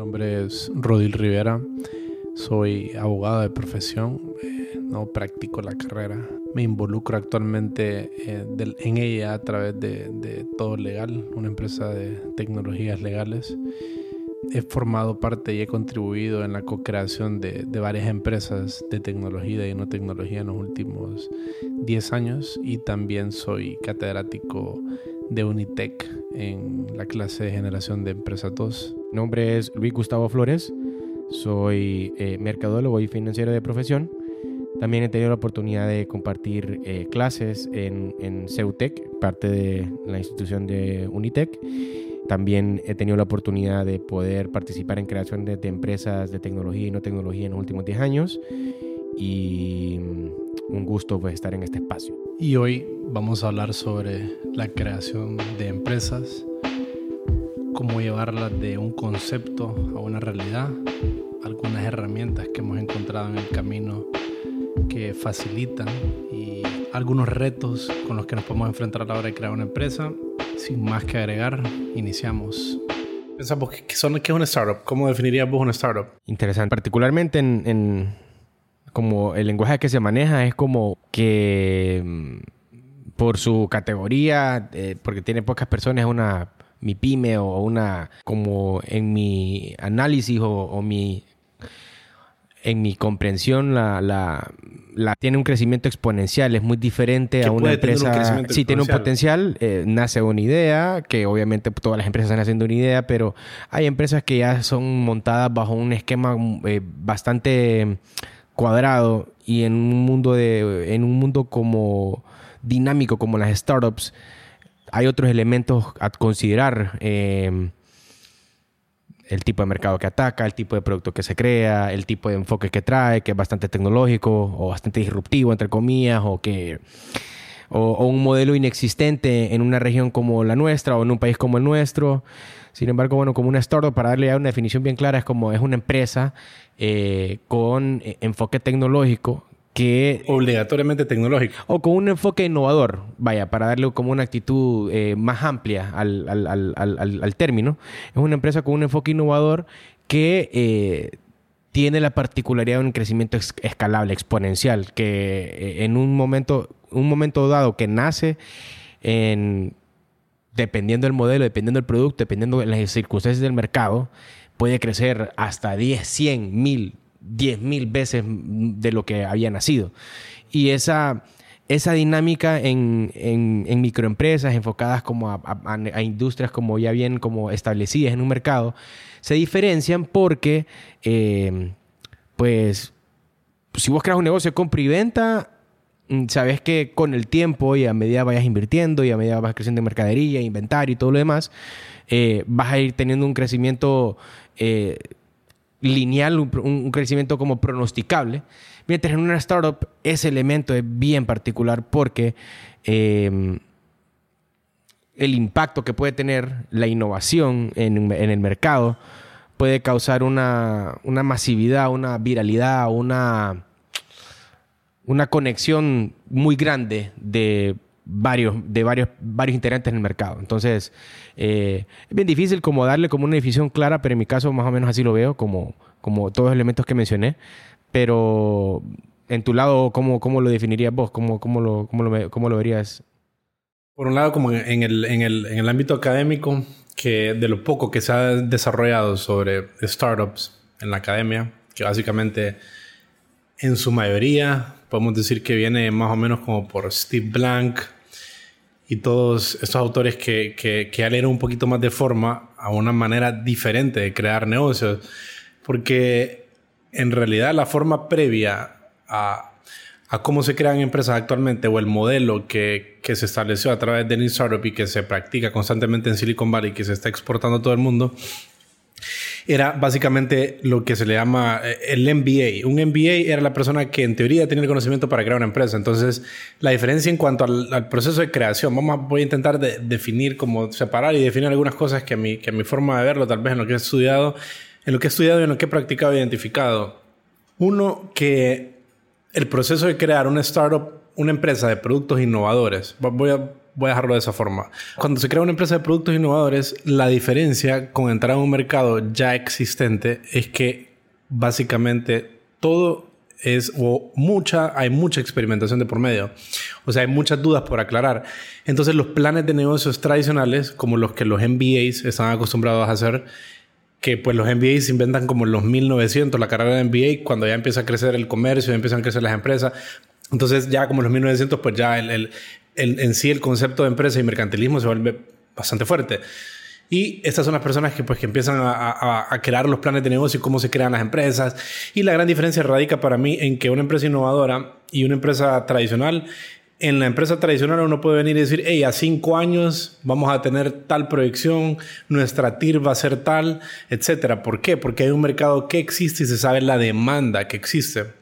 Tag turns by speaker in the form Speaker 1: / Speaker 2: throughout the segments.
Speaker 1: nombre es Rodil Rivera, soy abogado de profesión, eh, no practico la carrera, me involucro actualmente eh, en ella a través de, Todo Legal, una empresa de tecnologías legales. He formado parte y he contribuido en la co-creación de, de, varias empresas de tecnología y no tecnología en los últimos 10 años y también soy catedrático de Unitec en la clase de generación de empresas 2.
Speaker 2: Mi nombre es Luis Gustavo Flores, soy eh, mercadólogo y financiero de profesión. También he tenido la oportunidad de compartir eh, clases en, en CEUTEC, parte de la institución de Unitec. También he tenido la oportunidad de poder participar en creación de, de empresas de tecnología y no tecnología en los últimos 10 años. Y mm, un gusto pues, estar en este espacio.
Speaker 1: Y hoy vamos a hablar sobre la creación de empresas, cómo llevarlas de un concepto a una realidad, algunas herramientas que hemos encontrado en el camino que facilitan y algunos retos con los que nos podemos enfrentar a la hora de crear una empresa. Sin más que agregar, iniciamos. Pensamos, ¿qué, son, qué es una startup? ¿Cómo definirías vos una startup?
Speaker 2: Interesante, particularmente en como el lenguaje que se maneja es como que mm, por su categoría, eh, porque tiene pocas personas, es una mi pyme o una como en mi análisis o, mi en mi comprensión la, la, la, tiene un crecimiento exponencial, es muy diferente a una empresa. Sí, tiene un potencial, eh, nace una idea, que obviamente todas las empresas están haciendo una idea, pero hay empresas que ya son montadas bajo un esquema eh, bastante cuadrado y en un mundo de en un mundo como dinámico como las startups hay otros elementos a considerar em, el tipo de mercado que ataca, el tipo de producto que se crea, el tipo de enfoque que trae, que es bastante tecnológico o bastante disruptivo, entre comillas, o que o, un modelo inexistente en una región como la nuestra o en un país como el nuestro. Sin embargo, bueno, como una startup, para darle ya una definición bien clara, es como es una empresa eh, con eh, enfoque tecnológico que...
Speaker 1: Obligatoriamente tecnológico.
Speaker 2: O con un enfoque innovador, vaya, para darle como una actitud eh, más amplia al, al, término. Es una empresa con un enfoque innovador que tiene la particularidad de un crecimiento escalable, exponencial, que en un momento, un momento dado que nace en dependiendo del modelo, dependiendo del producto, dependiendo de las circunstancias del mercado, puede crecer hasta 10, 100, 1000, 10 mil veces de lo que había nacido. Y esa, esa dinámica en, en, microempresas enfocadas como a, industrias como ya bien como establecidas en un mercado, se diferencian porque, eh, pues, si vos creas un negocio de compra y venta, Mm, sabes que con el tiempo y a medida vayas invirtiendo y a medida vas creciendo en mercadería, inventario y todo lo demás, eh, vas a ir teniendo un crecimiento eh, lineal, un, crecimiento como pronosticable. Mientras en una startup ese elemento es bien particular porque em, el impacto que puede tener la innovación en, en el mercado puede causar una, una masividad, una viralidad, una una conexión muy grande de varios, de varios, varios integrantes en el mercado. Entonces, eh, es bien difícil como darle como una definición clara, pero en mi caso más o menos así lo veo, como, como todos los elementos que mencioné. Pero en tu lado, ¿cómo, cómo lo definirías vos? ¿Cómo, cómo, lo, cómo, lo, cómo lo verías?
Speaker 1: Por un lado, como en el, en, el, en el ámbito académico, que de lo poco que se ha desarrollado sobre startups en la academia, que básicamente en su mayoría podemos decir que viene más o menos como por Steve Blank y todos estos autores que, que, que le un poquito más de forma a una manera diferente de crear negocios. Porque en realidad la forma previa a, a cómo se crean empresas actualmente o el modelo que, que se estableció a través de New Startup y que se practica constantemente en Silicon Valley y que se está exportando a todo el mundo era básicamente lo que se le llama eh, el MBA. Un MBA era la persona que en teoría tenía el conocimiento para crear una empresa. Entonces, la diferencia en cuanto al, proceso de creación, vamos voy a intentar definir, como separar y definir algunas cosas que a, mi, que a mi forma de verlo, tal vez en lo que he estudiado, en lo que he estudiado y en lo que he practicado e identificado. Uno, que el proceso de crear una startup, una empresa de productos innovadores, voy a voy a dejarlo de esa forma. Cuando se crea una empresa de productos innovadores, la diferencia con entrar a un mercado ya existente es que básicamente todo es o mucha, hay mucha experimentación de por medio. O sea, hay muchas dudas por aclarar. Entonces, los planes de negocios tradicionales, como los que los MBAs están acostumbrados a hacer, que pues los MBAs se inventan como en los 1900, la carrera de MBA, cuando ya empieza a crecer el comercio, ya empiezan a crecer las empresas. Entonces, ya como en los 1900, pues ya el, el, en sí el concepto de empresa y mercantilismo se vuelve bastante fuerte. Y estas son las personas que, pues, que empiezan a, a, crear los planes de negocio y cómo se crean las empresas. Y la gran diferencia radica para mí en que una empresa innovadora y una empresa tradicional, en la empresa tradicional uno puede venir y decir, hey, a cinco años vamos a tener tal proyección, nuestra TIR va a ser tal, etcétera. ¿Por qué? Porque hay un mercado que existe y se sabe la demanda que existe.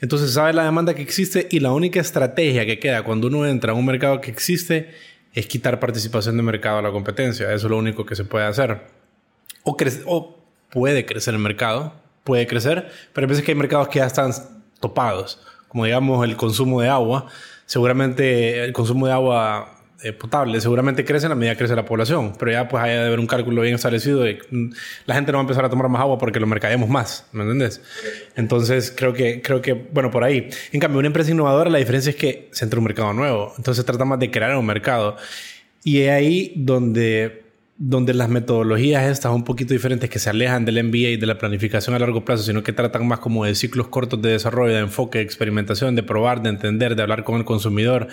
Speaker 1: Entonces sabe la demanda que existe y la única estrategia que queda cuando uno entra a un mercado que existe es quitar participación de mercado a la competencia. Eso es lo único que se puede hacer. O, o puede crecer el mercado, puede crecer, pero hay veces que hay mercados que ya están topados, como digamos el consumo de agua. Seguramente el consumo de agua eh, potable seguramente crece en la medida que crece la población, pero ya pues hay de haber un cálculo bien establecido de la gente no va a empezar a tomar más agua porque lo mercadeamos más, ¿me entiendes? Entonces creo que, creo que, bueno, por ahí. En cambio, una empresa innovadora la diferencia es que se entra un mercado nuevo, entonces trata más de crear un mercado. Y es ahí donde donde las metodologías estas un poquito diferentes que se alejan del MBA y de la planificación a largo plazo, sino que tratan más como de ciclos cortos de desarrollo, de enfoque, de experimentación, de probar, de entender, de hablar con el consumidor,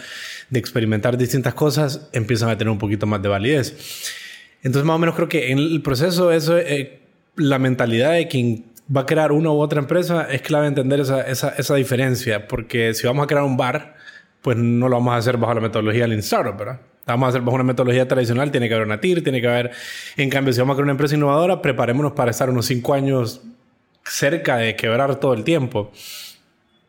Speaker 1: de experimentar distintas cosas, empiezan a tener un poquito más de validez. Entonces, más o menos creo que en el proceso eso, eh, la mentalidad de quien va a crear una u otra empresa es clave entender esa, esa, esa diferencia, porque si vamos a crear un bar, pues no lo vamos a hacer bajo la metodología del Startup, ¿verdad? Vamos a hacer bajo una metodología tradicional, tiene que haber una TIR, tiene que haber... En cambio, si vamos a crear una empresa innovadora, preparémonos para estar unos cinco años cerca de quebrar todo el tiempo.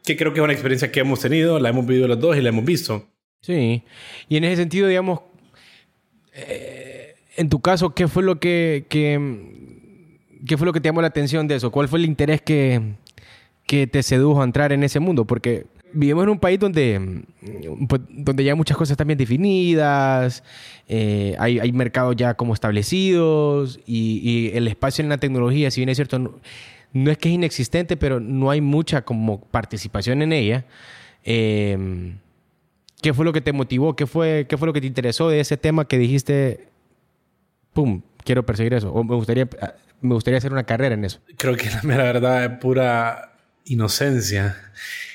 Speaker 1: Que creo que es una experiencia que hemos tenido, la hemos vivido los dos y la hemos visto.
Speaker 2: Sí. Y en ese sentido, digamos, eh, en tu caso, ¿qué fue lo que, qué fue lo que te llamó la atención de eso? ¿Cuál fue el interés que, que te sedujo a entrar en ese mundo? Porque vivimos en un país donde, mm, pues, donde ya muchas cosas están bien definidas, eh, hay, hay, mercados ya como establecidos y, el espacio en la tecnología, si bien es cierto, no, es que es inexistente, pero no hay mucha como participación en ella. Em, ¿Qué fue lo que te motivó? ¿Qué fue, ¿Qué fue lo que te interesó de ese tema que dijiste, pum, quiero perseguir eso? O me gustaría, me gustaría hacer una carrera en eso.
Speaker 1: Creo que la verdad es pura inocencia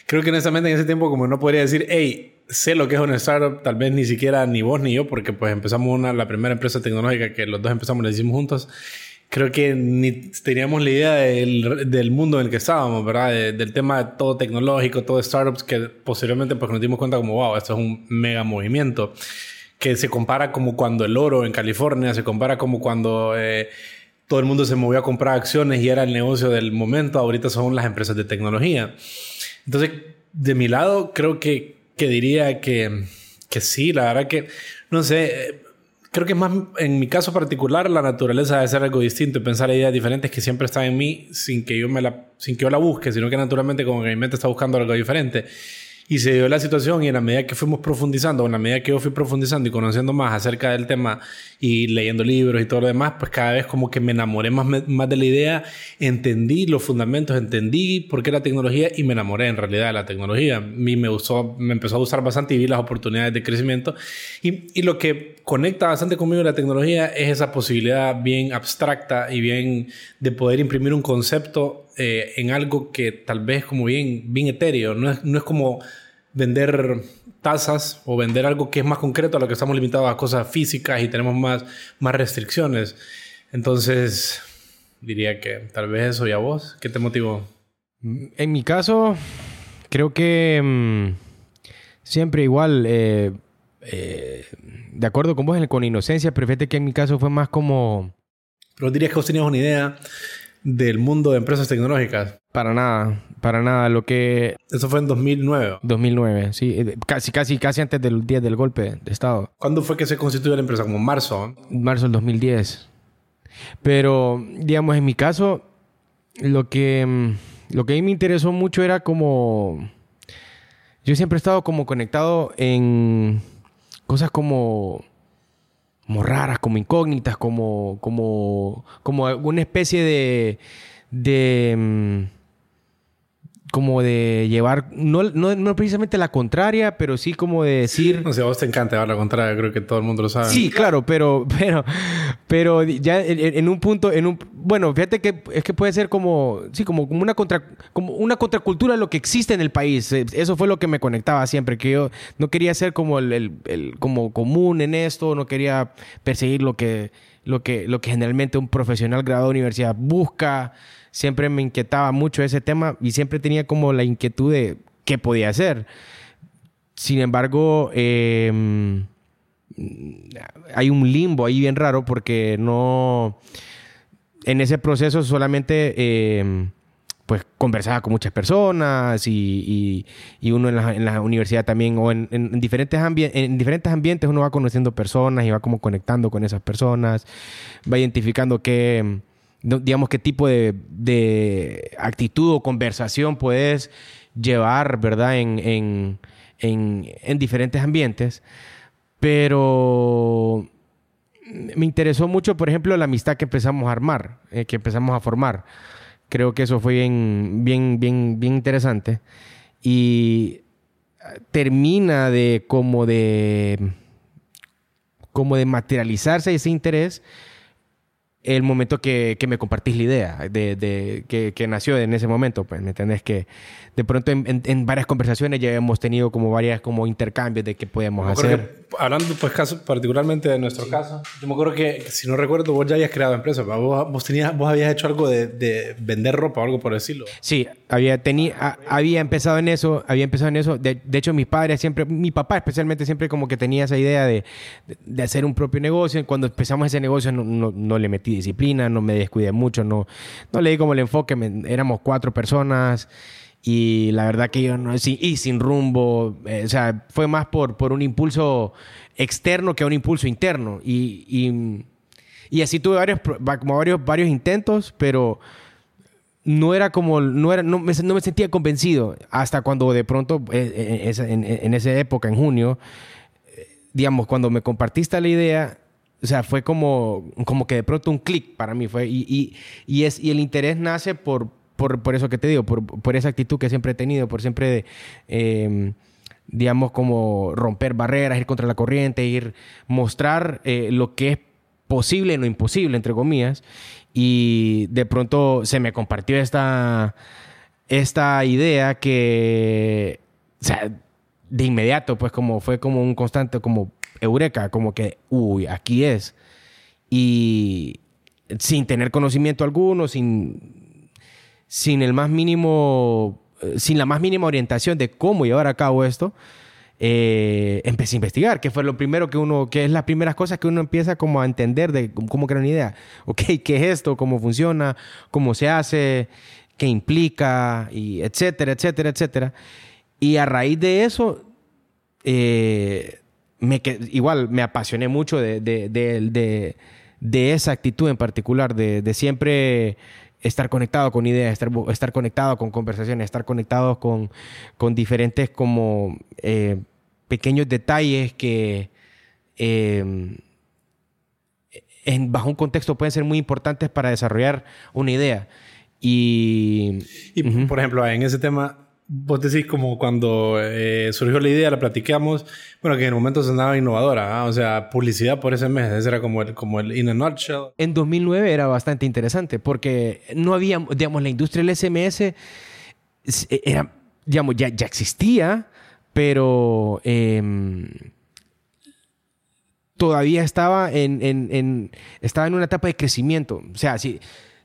Speaker 1: creo que honestamente en ese tiempo como no podría decir, hey, sé lo que es una startup, tal vez ni siquiera ni vos ni yo, porque pues empezamos una, la primera empresa tecnológica que los dos empezamos, la hicimos juntos. Creo que ni teníamos la idea del, del mundo en el que estábamos, ¿verdad? del tema de todo tecnológico, todo startups, que posteriormente pues nos dimos cuenta como, wow, esto es un mega movimiento, que se compara como cuando el oro en California, se compara como cuando... Eh, todo el mundo se movió a comprar acciones y era el negocio del momento, ahorita son las empresas de tecnología. Entonces, de mi lado, creo que, que diría que, que sí, la verdad que, no sé, creo que es más, en mi caso particular, la naturaleza de hacer algo distinto y pensar ideas diferentes que siempre están en mí sin que yo, me la, sin que yo la busque, sino que naturalmente como que mi mente está buscando algo diferente. Y se dio la situación y en la medida que fuimos profundizando, en la medida que yo fui profundizando y conociendo más acerca del tema y leyendo libros y todo lo demás, pues cada vez como que me enamoré más, más de la idea, entendí los fundamentos, entendí por qué la tecnología y me enamoré en realidad de la tecnología. A mí me, usó, me empezó a usar bastante y vi las oportunidades de crecimiento. Y, y lo que conecta bastante conmigo la tecnología es esa posibilidad bien abstracta y bien de poder imprimir un concepto eh, en algo que tal vez como bien, bien etéreo. No es, no es como vender tasas o vender algo que es más concreto a lo que estamos limitados a cosas físicas y tenemos más, más restricciones. Entonces, diría que tal vez eso y a vos, ¿qué te motivó?
Speaker 2: En mi caso, creo que mm, siempre igual, eh, eh, de acuerdo con vos, con inocencia, pero fíjate que en mi caso fue más como...
Speaker 1: Pero dirías que vos tenías una idea del mundo de empresas tecnológicas.
Speaker 2: Para nada, para nada. Lo que...
Speaker 1: Eso fue en 2009.
Speaker 2: 2009, sí. Eh, casi, casi, casi antes del día del golpe de Estado.
Speaker 1: ¿Cuándo fue que se constituyó la empresa? ¿Como marzo?
Speaker 2: Marzo del 2010. Pero, digamos, en mi caso, lo que, mm, lo que a mí me interesó mucho era como... Yo siempre he estado como conectado en cosas como, como raras, como incógnitas, como, como, como una especie de, de mm, como de llevar, no, no, no, precisamente la contraria, pero sí como de decir...
Speaker 1: No sé, a vos te encanta llevar la contraria, creo que todo el mundo lo sabe.
Speaker 2: Sí, claro, pero, pero, pero ya en, un punto, en un, bueno, fíjate que es que puede ser como, sí, como, como una contra, como una contracultura de lo que existe en el país. Eh, eso fue lo que me conectaba siempre, que yo no quería ser como el, el, el como común en esto, no quería perseguir lo que, lo que, lo que generalmente un profesional graduado de universidad busca siempre me inquietaba mucho ese tema y siempre tenía como la inquietud de qué podía hacer. Sin embargo, em, hay un limbo ahí bien raro porque no... En ese proceso solamente em, pues conversaba con muchas personas y, uno en la, universidad también o en, diferentes en diferentes ambientes uno va conociendo personas y va como conectando con esas personas, va identificando qué digamos, qué tipo de, actitud o conversación puedes llevar, ¿verdad? En, diferentes ambientes. Pero me interesó mucho, por ejemplo, la amistad que empezamos a armar, eh, que empezamos a formar. Creo que eso fue bien, bien, bien, bien interesante. Y termina de como de como de materializarse ese interés el momento que, me compartís la idea de, que, nació en ese momento, pues, ¿me entendés? Que de pronto en, varias conversaciones ya hemos tenido como varias como intercambios de qué podemos hacer.
Speaker 1: hablando pues caso, particularmente de nuestro caso, yo me acuerdo que, si no recuerdo, vos ya habías creado empresa, vos, vos, tenías, vos habías hecho algo de, vender ropa o algo por decirlo.
Speaker 2: Sí, había, tenía, había empezado en eso, había empezado en eso. De, hecho, mis padres siempre, mi papá especialmente siempre como que tenía esa idea de, hacer un propio negocio. Cuando empezamos ese negocio no, no, le metí disciplina, no me descuidé mucho, no, no le di como el enfoque, éramos cuatro personas y la verdad que yo no, y sin rumbo, eh, o sea, fue más por, por un impulso externo que un impulso interno. Y, y, así tuve varios, como varios, varios intentos, pero no era como, no, era, no, me, no me sentía convencido hasta cuando de pronto, eh, eh, en, en, esa época, en junio, digamos, cuando me compartiste la idea, o sea, fue como, como que de pronto un clic para mí. Fue, y, y, y, es, y el interés nace por, por, eso que te digo, por, esa actitud que siempre he tenido, por siempre, em, digamos, como romper barreras, ir contra la corriente, ir mostrar eh, lo que es posible y lo imposible, entre comillas. Y de pronto se me compartió esta, esta idea que, o sea, de inmediato, pues como fue como un constante, como eureka, como que, uy, aquí es. Y sin tener conocimiento alguno, sin sin el más mínimo, eh, sin la más mínima orientación de cómo llevar a cabo esto, eh, empecé a investigar, que fue lo primero que uno, que es las primeras cosas que uno empieza como a entender de cómo crear una idea. Ok, ¿qué es esto? ¿Cómo funciona? ¿Cómo se hace? ¿Qué implica? Y etcétera, etcétera, etcétera. Y a raíz de eso, eh, me, igual me apasioné mucho de, de, esa actitud en particular, de, siempre estar conectado con ideas, estar, estar conectado con conversaciones, estar conectado con, con diferentes como eh, pequeños detalles que eh, en, bajo un contexto pueden ser muy importantes para desarrollar una idea. Y,
Speaker 1: y por ejemplo, en ese tema, vos decís como cuando eh, surgió la idea, la platicamos, bueno, que en el momento sonaba innovadora, ¿ah? o sea, publicidad por ese mes, ese era como el, como el in a nutshell.
Speaker 2: En 2009 era bastante interesante porque no había, digamos, la industria del SMS e, era, digamos, ya, ya existía, pero em, todavía estaba en, en, en, estaba en una etapa de crecimiento. O sea, si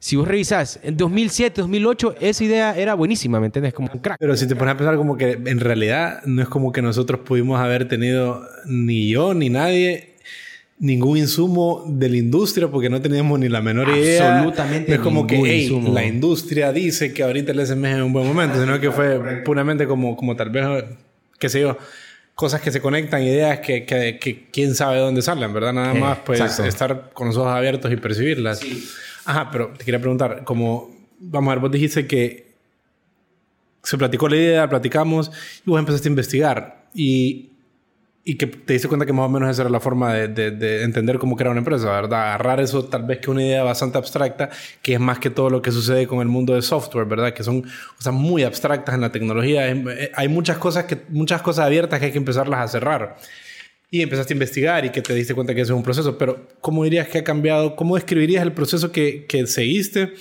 Speaker 2: si vos revisás, en 2007, 2008, esa idea era buenísima, ¿me entiendes? Como un crack.
Speaker 1: Pero si te pones a pensar como que en realidad no es como que nosotros pudimos haber tenido ni yo ni nadie ningún insumo de la industria porque no teníamos ni la menor idea.
Speaker 2: Absolutamente.
Speaker 1: No es como que la industria dice que ahorita el SMS es un buen momento, sino que fue puramente como, como tal vez, qué sé yo, cosas que se conectan, ideas que, que, quién sabe dónde salen, ¿verdad? Nada más pues estar con los ojos abiertos y percibirlas. Sí. Ajá, pero te quería preguntar, como, vamos a ver, vos dijiste que se platicó la idea, platicamos y vos empezaste a investigar. Y y que te diste cuenta que más o menos esa era la forma de, de, entender cómo crear una empresa, ¿verdad? Agarrar eso tal vez que una idea bastante abstracta, que es más que todo lo que sucede con el mundo de software, ¿verdad? Que son cosas muy abstractas en la tecnología. Eh, hay muchas cosas, que, muchas cosas abiertas que hay que empezarlas a cerrar. Y empezaste a investigar y que te diste cuenta que eso es un proceso. Pero, ¿cómo dirías que ha cambiado? ¿Cómo describirías el proceso que, que seguiste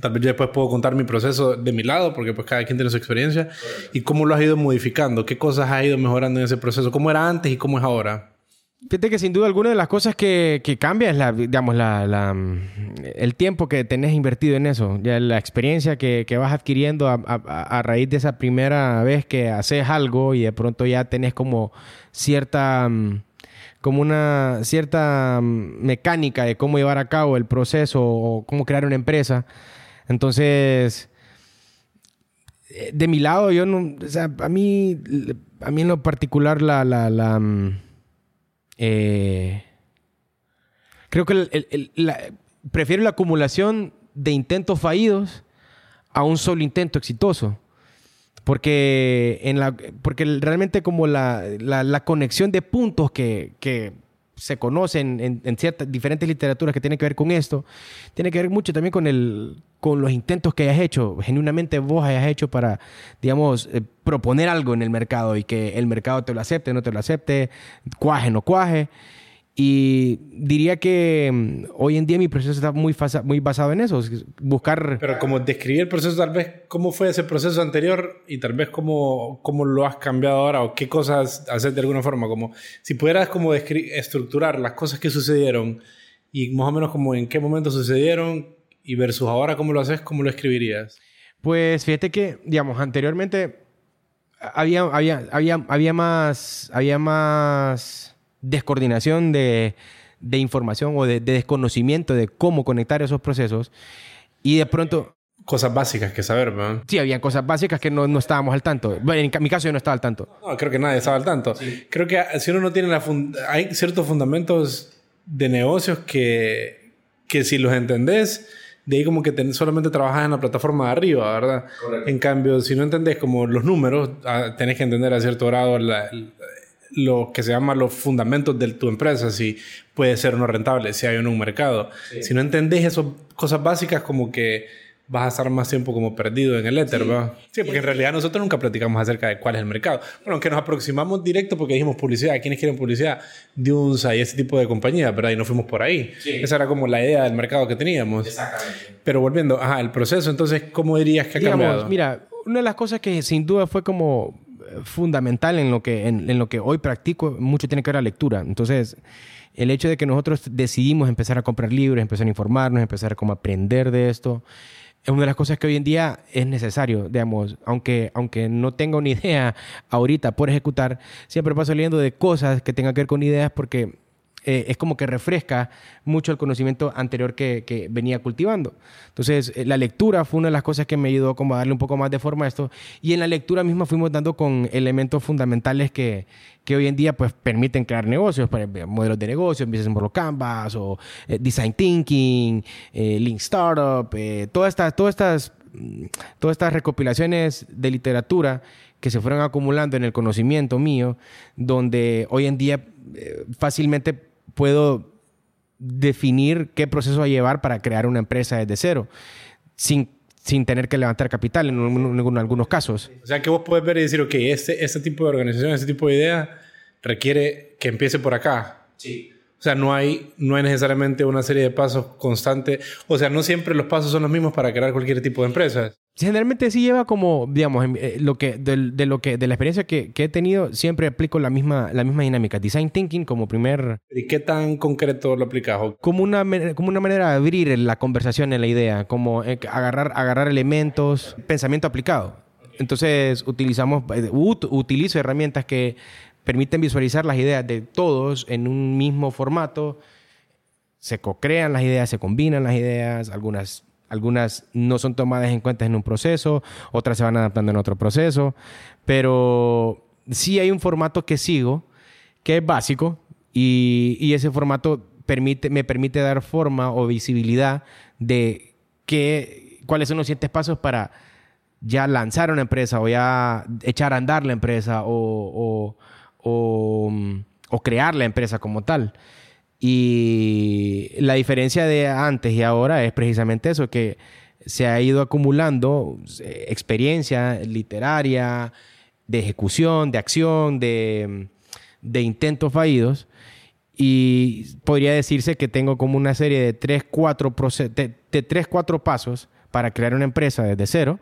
Speaker 1: Tal vez yo después puedo contar mi proceso de mi lado, porque pues cada quien tiene su experiencia. Y cómo lo has ido modificando, qué cosas has ido mejorando en ese proceso, cómo era antes y cómo es ahora.
Speaker 2: Fíjate que sin duda alguna de las cosas que, que cambia es la, digamos, la, la, el tiempo que tenés invertido en eso, ya la experiencia que, que vas adquiriendo a, a, raíz de esa primera vez que haces algo y de pronto ya tenés como cierta, como una cierta mecánica de cómo llevar a cabo el proceso o cómo crear una empresa. Entonces, eh, de mi lado, yo no, a mí, a mí en lo particular, la, mm, eh, creo que prefiero la acumulación de intentos fallidos a un solo intento exitoso. Porque, en la, porque realmente como la, la conexión de puntos que, que se conocen en, ciertas diferentes literaturas que tienen que ver con esto, tiene que ver mucho también con, el, con los intentos que hayas hecho, genuinamente vos hayas hecho para, digamos, eh, proponer algo en el mercado y que el mercado te lo acepte, no te lo acepte, cuaje, no cuaje. Y diría que mm, hoy en día mi proceso está muy, muy basado en eso, buscar...
Speaker 1: Pero como describir el proceso, tal vez cómo fue ese proceso anterior y tal vez cómo, cómo lo has cambiado ahora o qué cosas hacer de alguna forma, como si pudieras como estructurar las cosas que sucedieron y más o menos como en qué momento sucedieron y versus ahora cómo lo haces, cómo lo escribirías.
Speaker 2: Pues fíjate que, digamos, anteriormente había, había, había, había más... Había más descoordinación de, información o de, desconocimiento de cómo conectar esos procesos. Y de pronto...
Speaker 1: Cosas básicas que saber, ¿no?
Speaker 2: Sí, había cosas básicas que no, no, estábamos al tanto. Bueno, en mi caso yo no estaba al tanto.
Speaker 1: No, creo que nadie estaba al tanto. Creo que si uno no tiene la... Hay ciertos fundamentos de negocios que, que si los entendés, de ahí como que solamente trabajas en la plataforma de arriba, ¿verdad? En cambio, si no entendés como los números, ah, tenés que entender a cierto grado la, lo que se llama los fundamentos de tu empresa, si puede ser o no rentable, si hay o no un mercado. Si no entendés esas cosas básicas, como que vas a estar más tiempo como perdido en el éter, sí. Sí, porque en realidad nosotros nunca platicamos acerca de cuál es el mercado. Bueno, aunque nos aproximamos directo porque dijimos publicidad, ¿quiénes quieren publicidad? De UNSA y ese tipo de compañías, ¿verdad? Y nos fuimos por ahí. Esa era como la idea del mercado que teníamos. Exactamente. Pero volviendo, ajá, el proceso, entonces, ¿cómo dirías que ha cambiado?
Speaker 2: Mira, una de las cosas que sin duda fue como fundamental en lo que, en, lo que hoy practico, mucho tiene que ver la lectura. Entonces, el hecho de que nosotros decidimos empezar a comprar libros, empezar a informarnos, empezar a como aprender de esto, es una de las cosas que hoy en día es necesario, digamos, aunque, aunque no tenga una idea ahorita por ejecutar, siempre paso leyendo de cosas que tengan que ver con ideas porque eh, es como que refresca mucho el conocimiento anterior que, venía cultivando. Entonces, eh, la lectura fue una de las cosas que me ayudó como a darle un poco más de forma a esto. Y en la lectura misma fuimos dando con elementos fundamentales que, que hoy en día pues permiten crear negocios, modelos de negocios, Business Model Canvas o eh, Design Thinking, Link Startup, todas estas, todas estas, todas estas recopilaciones de literatura que se fueron acumulando en el conocimiento mío, donde hoy en día fácilmente puedo definir qué proceso a llevar para crear una empresa desde cero, sin, sin tener que levantar capital en, algunos casos.
Speaker 1: O sea, que vos puedes ver y decir, ok, este, este tipo de organización, este tipo de idea requiere que empiece por acá.
Speaker 2: Sí.
Speaker 1: O sea, no hay, no hay necesariamente una serie de pasos constantes. O sea, no siempre los pasos son los mismos para crear cualquier tipo de empresa.
Speaker 2: Generalmente sí lleva como, digamos, eh, lo que, de, lo que, de la experiencia que, he tenido, siempre aplico la misma, la misma dinámica. Design thinking como primer...
Speaker 1: ¿Y qué tan concreto lo aplicas?
Speaker 2: Como una, como una manera de abrir la conversación en la idea, como eh, agarrar, agarrar elementos, pensamiento aplicado. Entonces utilizamos, eh, utilizo herramientas que permiten visualizar las ideas de todos en un mismo formato. Se co-crean las ideas, se combinan las ideas, algunas, algunas no son tomadas en cuenta en un proceso, otras se van adaptando en otro proceso, pero sí hay un formato que sigo, que es básico, y, ese formato me permite dar forma o visibilidad de qué, cuáles son los siguientes pasos para ya lanzar una empresa o ya echar a andar la empresa o o crear la empresa como tal. Y la diferencia de antes y ahora es precisamente eso, que se ha ido acumulando eh, experiencia literaria, de ejecución, de acción, de, de intentos fallidos. Y podría decirse que tengo como una serie de tres, cuatro, de, de tres, cuatro pasos para crear una empresa desde cero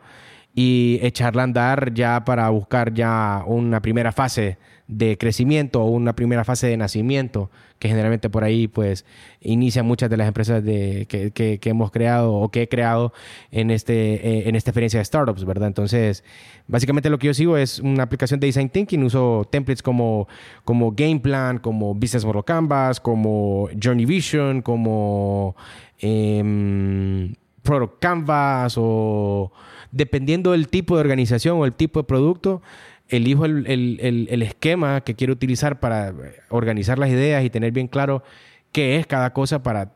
Speaker 2: y echarla a andar ya para buscar ya una primera fase de crecimiento o una primera fase de nacimiento, que generalmente por ahí pues inician muchas de las empresas de, que, que, hemos creado o que he creado en, este, eh, en esta experiencia de startups, ¿verdad? Entonces, básicamente lo que yo sigo es una aplicación de Design Thinking, uso templates como, como Game Plan, como Business Model Canvas, como Journey Vision, como eh, Product Canvas o dependiendo del tipo de organización o el tipo de producto, elijo el, el, el, esquema que quiero utilizar para organizar las ideas y tener bien claro qué es cada cosa para...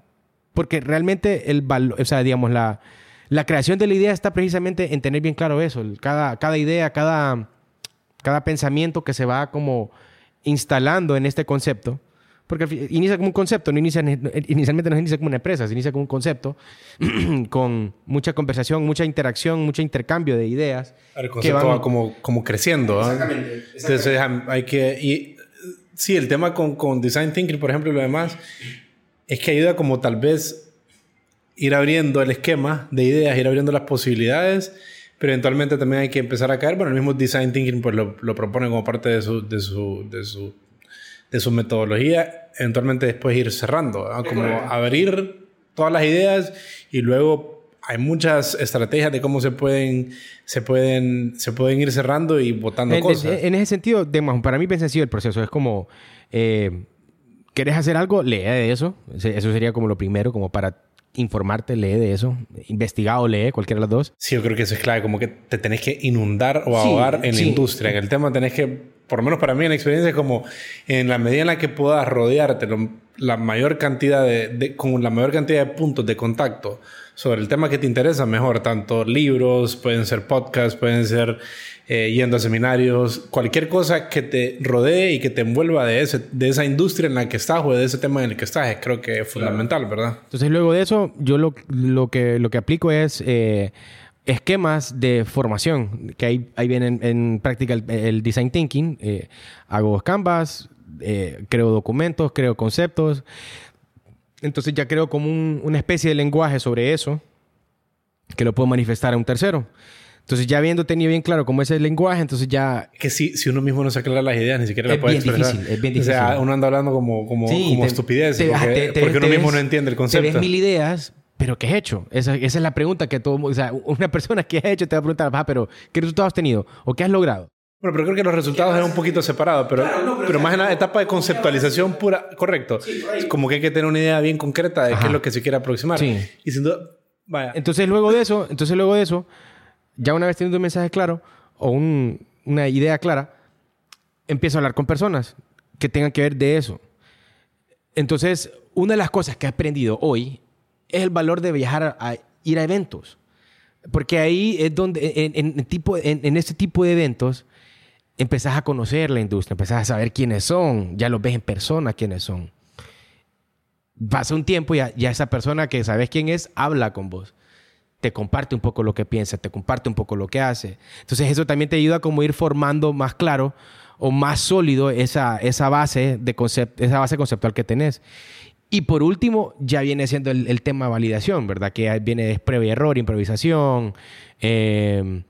Speaker 2: Porque realmente el valor, o sea, digamos, la, la creación de la idea está precisamente en tener bien claro eso. Cada, cada idea, cada, cada pensamiento que se va como instalando en este concepto porque inicia como un concepto, no inicia, inicialmente no se inicia como una empresa, se inicia como un concepto con mucha conversación, mucha interacción, mucho intercambio de ideas.
Speaker 1: El concepto va como, como creciendo. Exactamente, Entonces hay que... Y, sí, el tema con, con Design Thinking, por ejemplo, y lo demás, es que ayuda como tal vez ir abriendo el esquema de ideas, ir abriendo las posibilidades, pero eventualmente también hay que empezar a caer. Bueno, el mismo Design Thinking pues lo, lo propone como parte de su, de su, de su de su metodología, eventualmente después ir cerrando, como abrir todas las ideas y luego hay muchas estrategias de cómo se pueden, se pueden, se pueden ir cerrando y botando cosas.
Speaker 2: En, ese sentido, para mí bien sencillo el proceso. Es como, eh, ¿querés hacer algo? Lee de eso. Eso sería como lo primero, como para informarte, lee de eso. Investigado, lee, cualquiera de las dos.
Speaker 1: Sí, yo creo que eso es clave, como que te tenés que inundar o ahogar en la industria. En el tema tenés que por lo menos para mí en la experiencia es como en la medida en la que puedas rodearte la mayor cantidad de, con la mayor cantidad de puntos de contacto sobre el tema que te interesa, mejor. Tanto libros, pueden ser podcasts, pueden ser eh, yendo a seminarios, cualquier cosa que te rodee y que te envuelva de, ese, de esa industria en la que estás o de ese tema en el que estás, creo que es fundamental, ¿verdad?
Speaker 2: Entonces luego de eso, yo lo, lo, que, lo que aplico es... Eh, esquemas de formación, que ahí, ahí viene en, práctica el, design thinking. Eh, hago canvas, eh, creo documentos, creo conceptos. Entonces ya creo como una especie de lenguaje sobre eso que lo puedo manifestar a un tercero. Entonces, ya habiendo tenido bien claro cómo es el lenguaje, entonces ya...
Speaker 1: Que si, si uno mismo no se aclara las ideas, ni siquiera la puede expresar. Difícil, es bien difícil. O sea, uno anda hablando como, como, como estupidez, porque, porque uno mismo no entiende el concepto.
Speaker 2: Te ves mil ideas, ¿Pero qué has hecho? Esa, esa, es la pregunta que todo... O sea, una persona que ha hecho te va a preguntar, ah, pero ¿qué resultados has tenido? ¿O qué has logrado?
Speaker 1: Bueno, pero creo que los resultados eran un poquito separados, pero, pero, más en la etapa de conceptualización pura, correcto. es como que hay que tener una idea bien concreta de qué es lo que se quiere aproximar. Y sin duda,
Speaker 2: vaya. Entonces luego de eso, entonces luego de eso, ya una vez teniendo un mensaje claro o un, una idea clara, empiezo a hablar con personas que tengan que ver de eso. Entonces, una de las cosas que he aprendido hoy es el valor de viajar a, ir a eventos. Porque ahí es donde, en, tipo, en, este tipo de eventos, empezás a conocer la industria, empezás a saber quiénes son, ya los ves en persona quiénes son. Pasa un tiempo y ya, ya esa persona que sabes quién es, habla con vos. Te comparte un poco lo que piensa, te comparte un poco lo que hace. Entonces eso también te ayuda a como ir formando más claro o más sólido esa, esa, base, de esa base conceptual que tenés. Y por último, ya viene siendo el, tema de validación, ¿verdad? Que viene de prueba y error, improvisación. Em,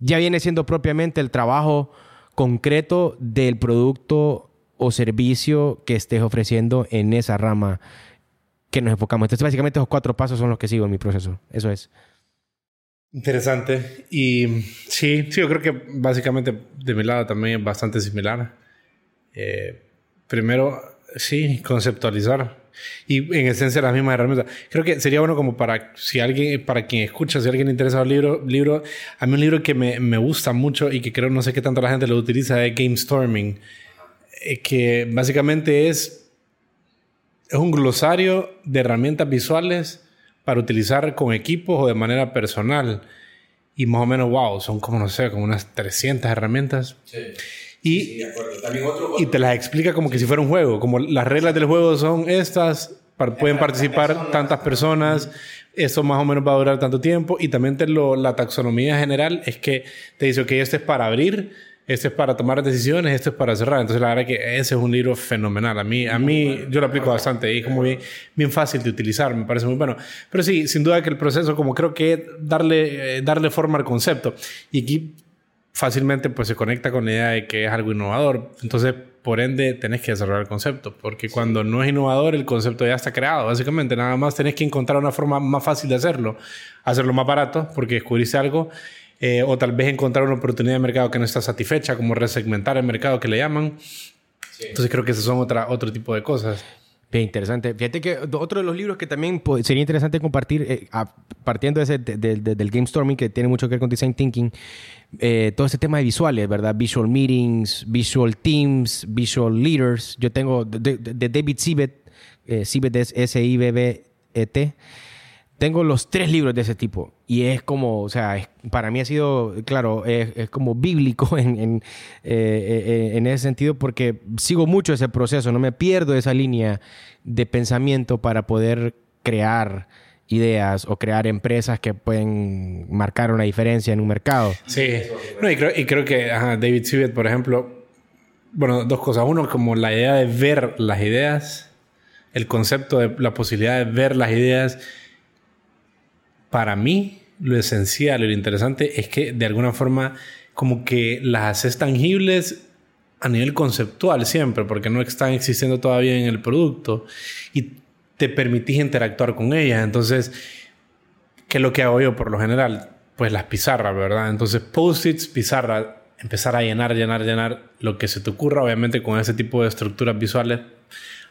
Speaker 2: ya viene siendo propiamente el trabajo concreto del producto o servicio que estés ofreciendo en esa rama que nos enfocamos. Entonces, básicamente, esos cuatro pasos son los que sigo en mi proceso. Eso es.
Speaker 1: Interesante. Y sí, sí, yo creo que básicamente de mi lado también es bastante similar. Eh, primero, Sí, conceptualizar. Y en esencia las mismas herramientas. Creo que sería bueno como para si alguien, para quien escucha, si alguien le interesa el libro, libro, a mí un libro que me, me gusta mucho y que creo no sé qué tanto la gente lo utiliza es Game Storming, eh, que básicamente es, es un glosario de herramientas visuales para utilizar con equipos o de manera personal. Y más o menos, wow, son como, no sé, como unas 300 herramientas. Sí. Y, y te las explica como que si fuera un juego, como las reglas del juego son estas, pueden participar tantas personas, eso más o menos va a durar tanto tiempo y también te lo, la taxonomía general es que te dice, ok, este es para abrir, este es para tomar decisiones, este es para cerrar. Entonces la verdad que ese es un libro fenomenal. A mí, a mí yo lo aplico bastante y es como bien, bien fácil de utilizar, me parece muy bueno. Pero sí, sin duda que el proceso, como creo que darle, eh, darle forma al concepto. Y aquí fácilmente pues se conecta con la idea de que es algo innovador. Entonces, por ende, tenés que desarrollar el concepto, porque cuando no es innovador, el concepto ya está creado. Básicamente, nada más tenés que encontrar una forma más fácil de hacerlo, hacerlo más barato, porque descubriste algo, eh, o tal vez encontrar una oportunidad de mercado que no está satisfecha, como resegmentar el mercado que le llaman. Entonces, creo que esos son otra, otro tipo de cosas.
Speaker 2: Bien interesante. Fíjate que otro de los libros que también sería interesante compartir, eh, partiendo de ese, del game storming, que tiene mucho que ver con design thinking, eh, todo ese tema de visuales, ¿verdad? Visual meetings, visual teams, visual leaders. Yo tengo de, David Sibet, eh, es S-I-B-B-E-T tengo los tres libros de ese tipo y es como, o sea, para mí ha sido, claro, es, como bíblico en, en, eh, eh, en, ese sentido porque sigo mucho ese proceso, no me pierdo esa línea de pensamiento para poder crear ideas o crear empresas que pueden marcar una diferencia en un mercado.
Speaker 1: Sí, no, y, creo, y creo que David Sibet, por ejemplo, bueno, dos cosas. Uno, como la idea de ver las ideas, el concepto de la posibilidad de ver las ideas para mí lo esencial y lo interesante es que de alguna forma como que las haces tangibles a nivel conceptual siempre, porque no están existiendo todavía en el producto y te permitís interactuar con ellas. Entonces, ¿qué es lo que hago yo por lo general? Pues las pizarras, ¿verdad? Entonces, post-its, pizarra, empezar a llenar, llenar, llenar lo que se te ocurra, obviamente con ese tipo de estructuras visuales,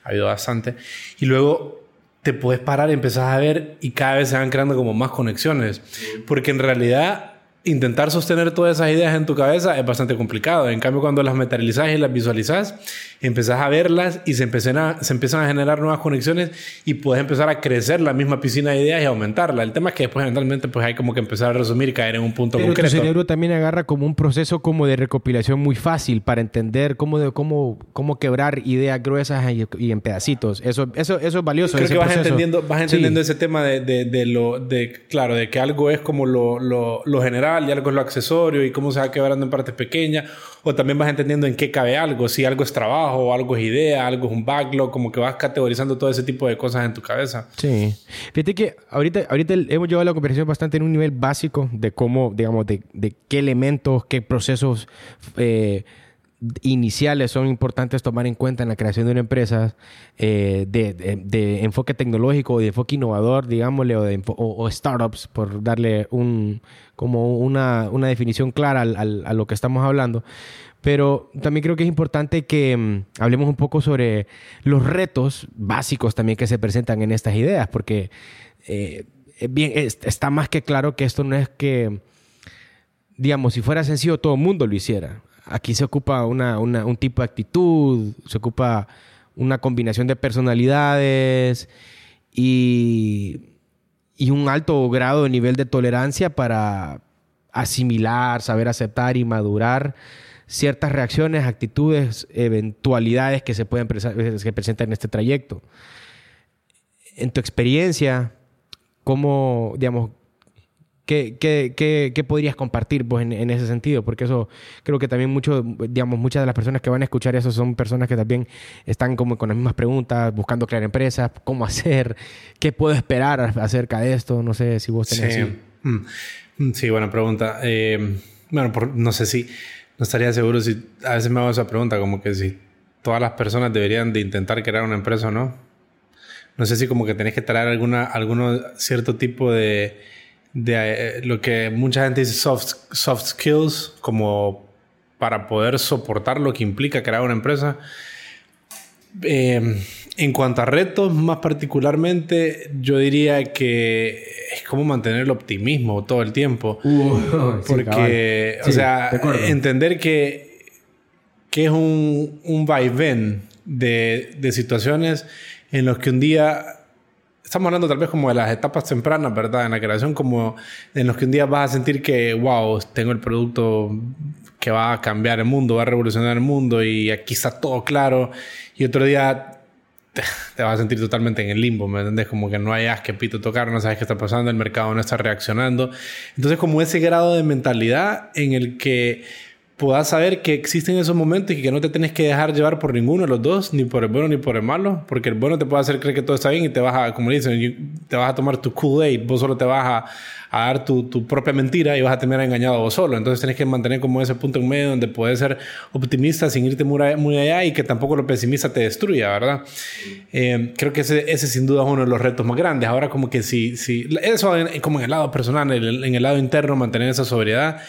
Speaker 1: habido bastante. Y luego te puedes parar y empezás a ver y cada vez se van creando como más conexiones. Porque en realidad intentar sostener todas esas ideas en tu cabeza es bastante complicado. En cambio, cuando las materializas y las visualizas, empezás a verlas y se empiezan a, se empiezan a generar nuevas conexiones y puedes empezar a crecer la misma piscina de ideas y aumentarla. El tema es que después eventualmente pues hay como que empezar a resumir y caer en un punto
Speaker 2: Pero
Speaker 1: concreto.
Speaker 2: Tu cerebro también agarra como un proceso como de recopilación muy fácil para entender cómo, de, cómo, cómo quebrar ideas gruesas y, en pedacitos. Eso, eso, eso es valioso.
Speaker 1: Creo que vas entendiendo, vas entendiendo ese tema de, de, de, lo, de, claro, de que algo es como lo, lo, lo general y algo es lo accesorio y cómo se va quebrando en partes pequeñas. O también vas entendiendo en qué cabe algo, si algo es trabajo algo es idea, algo es un backlog, como que vas categorizando todo ese tipo de cosas en tu cabeza.
Speaker 2: Sí. Fíjate que ahorita, ahorita hemos llevado la conversación bastante en un nivel básico de cómo, digamos, de, de qué elementos, qué procesos eh, iniciales son importantes tomar en cuenta en la creación de una empresa eh, de, de, enfoque tecnológico o de enfoque innovador, digámosle, o, de, o, startups, por darle un, como una, una definición clara al, al, a lo que estamos hablando. Pero también creo que es importante que mm, hablemos un poco sobre los retos básicos también que se presentan en estas ideas, porque eh, bien, está más que claro que esto no es que, digamos, si fuera sencillo todo el mundo lo hiciera aquí se ocupa una, un tipo de actitud, se ocupa una combinación de personalidades y, y un alto grado de nivel de tolerancia para asimilar, saber aceptar y madurar ciertas reacciones, actitudes, eventualidades que se pueden que presentan en este trayecto. En tu experiencia, ¿cómo, digamos, ¿Qué, qué, qué, podrías compartir vos en, ese sentido? Porque eso creo que también mucho, digamos, muchas de las personas que van a escuchar eso son personas que también están como con las mismas preguntas, buscando crear empresas, cómo hacer, qué puedo esperar acerca de esto. No sé si vos tenés...
Speaker 1: Sí, mm. Mm, sí buena pregunta. Eh, bueno, no sé si, no estaría seguro si, a veces me hago esa pregunta, como que si todas las personas deberían de intentar crear una empresa o no. No sé si como que tenés que traer alguna, alguno cierto tipo de de eh, lo que mucha gente dice soft, soft skills, como para poder soportar lo que implica crear una empresa. Eh, en cuanto a retos, más particularmente, yo diría que es como mantener el optimismo todo el tiempo. Uh, porque, o sea, entender que, que es un, un vaivén de, de situaciones en los que un día estamos hablando tal vez como de las etapas tempranas, ¿verdad? En la creación, como en los que un día vas a sentir que, wow, tengo el producto que va a cambiar el mundo, va a revolucionar el mundo y aquí está todo claro. Y otro día te, vas a sentir totalmente en el limbo, ¿me entiendes? Como que no hay as que pito tocar, no sabes qué está pasando, el mercado no está reaccionando. Entonces, como ese grado de mentalidad en el que puedas saber que existen esos momentos y que no te tienes que dejar llevar por ninguno de los dos, ni por el bueno ni por el malo, porque el bueno te puede hacer creer que todo está bien y te vas a, como dicen, te vas a tomar tu Kool-Aid, vos solo te vas a, a dar tu, tu, propia mentira y vas a terminar engañado vos solo. Entonces tienes que mantener como ese punto en medio donde puedes ser optimista sin irte muy, allá y que tampoco lo pesimista te destruya, ¿verdad? Eh, creo que ese, ese sin duda es uno de los retos más grandes. Ahora como que si, si eso como en el lado personal, en el, en el lado interno, mantener esa sobriedad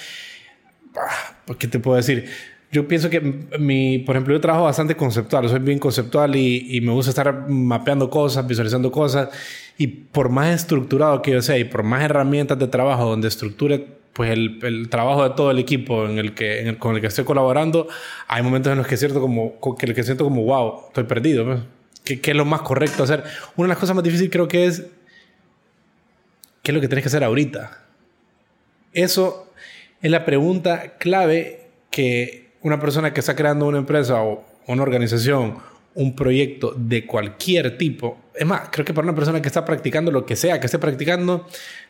Speaker 1: ¿qué te puedo decir? Yo pienso que mi, por ejemplo, yo trabajo bastante conceptual, soy bien conceptual y, y, me gusta estar mapeando cosas, visualizando cosas. Y por más estructurado que yo sea y por más herramientas de trabajo donde estructure pues el, el trabajo de todo el equipo en el que, en el, con el que estoy colaborando, hay momentos en los que siento como, que, que siento como, wow, estoy perdido. ¿Qué, ¿Qué es lo más correcto hacer? Una de las cosas más difíciles creo que es, ¿qué es lo que tienes que hacer ahorita? Eso es la pregunta clave que una persona que está creando una empresa o una organización, un proyecto de cualquier tipo, es más, creo que para una persona que está practicando lo que sea que esté practicando,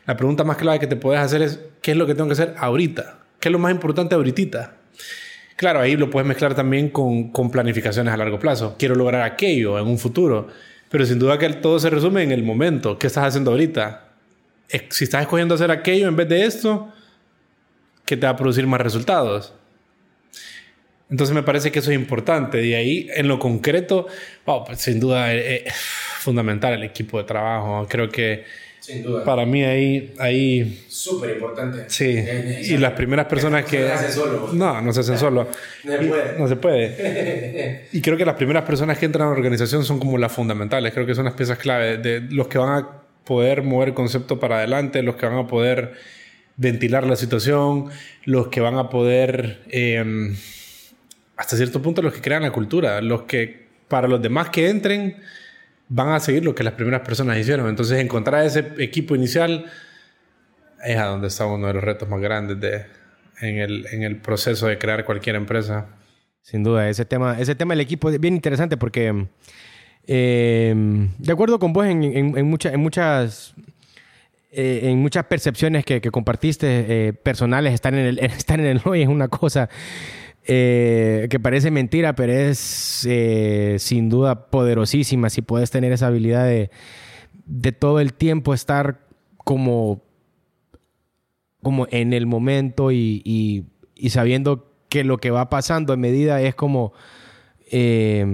Speaker 1: la pregunta más clave que te puedes hacer es, ¿qué es lo que tengo que hacer ahorita? ¿Qué es lo más importante ahorita? Claro, ahí lo puedes mezclar también con, con planificaciones a largo plazo. Quiero lograr aquello en un futuro, pero sin duda que todo se resume en el momento. ¿Qué estás haciendo ahorita? Si estás escogiendo hacer aquello en vez de esto, que te va a producir más resultados. Entonces me parece que eso es importante. De ahí, en lo concreto, pues, sin duda es, eh, eh, fundamental el equipo de trabajo. Creo que sin duda. para mí ahí... ahí
Speaker 2: Súper importante.
Speaker 1: Sí. Y las primeras personas que...
Speaker 2: No se solo.
Speaker 1: No, no se hacen solo.
Speaker 2: No se puede.
Speaker 1: No se puede. y creo que las primeras personas que entran a la organización son como las fundamentales. Creo que son las piezas clave de los que van a poder mover el concepto para adelante, los que van a poder ventilar la situación, los que van a poder, em, hasta cierto punto, los que crean la cultura, los que para los demás que entren van a seguir lo que las primeras personas hicieron. Entonces, encontrar ese equipo inicial es a donde está uno de los retos más grandes de, en, el, en el proceso de crear cualquier empresa.
Speaker 2: Sin duda, ese tema, ese tema del equipo es bien interesante porque, eh, de acuerdo con vos, en, en, en muchas eh, en muchas percepciones que, compartiste eh, personales, estar en, el, estar en el hoy es una cosa eh, que parece mentira, pero es sin duda poderosísima. Si puedes tener esa habilidad de, de todo el tiempo estar como, como en el momento y, sabiendo que lo que va pasando en medida es como... es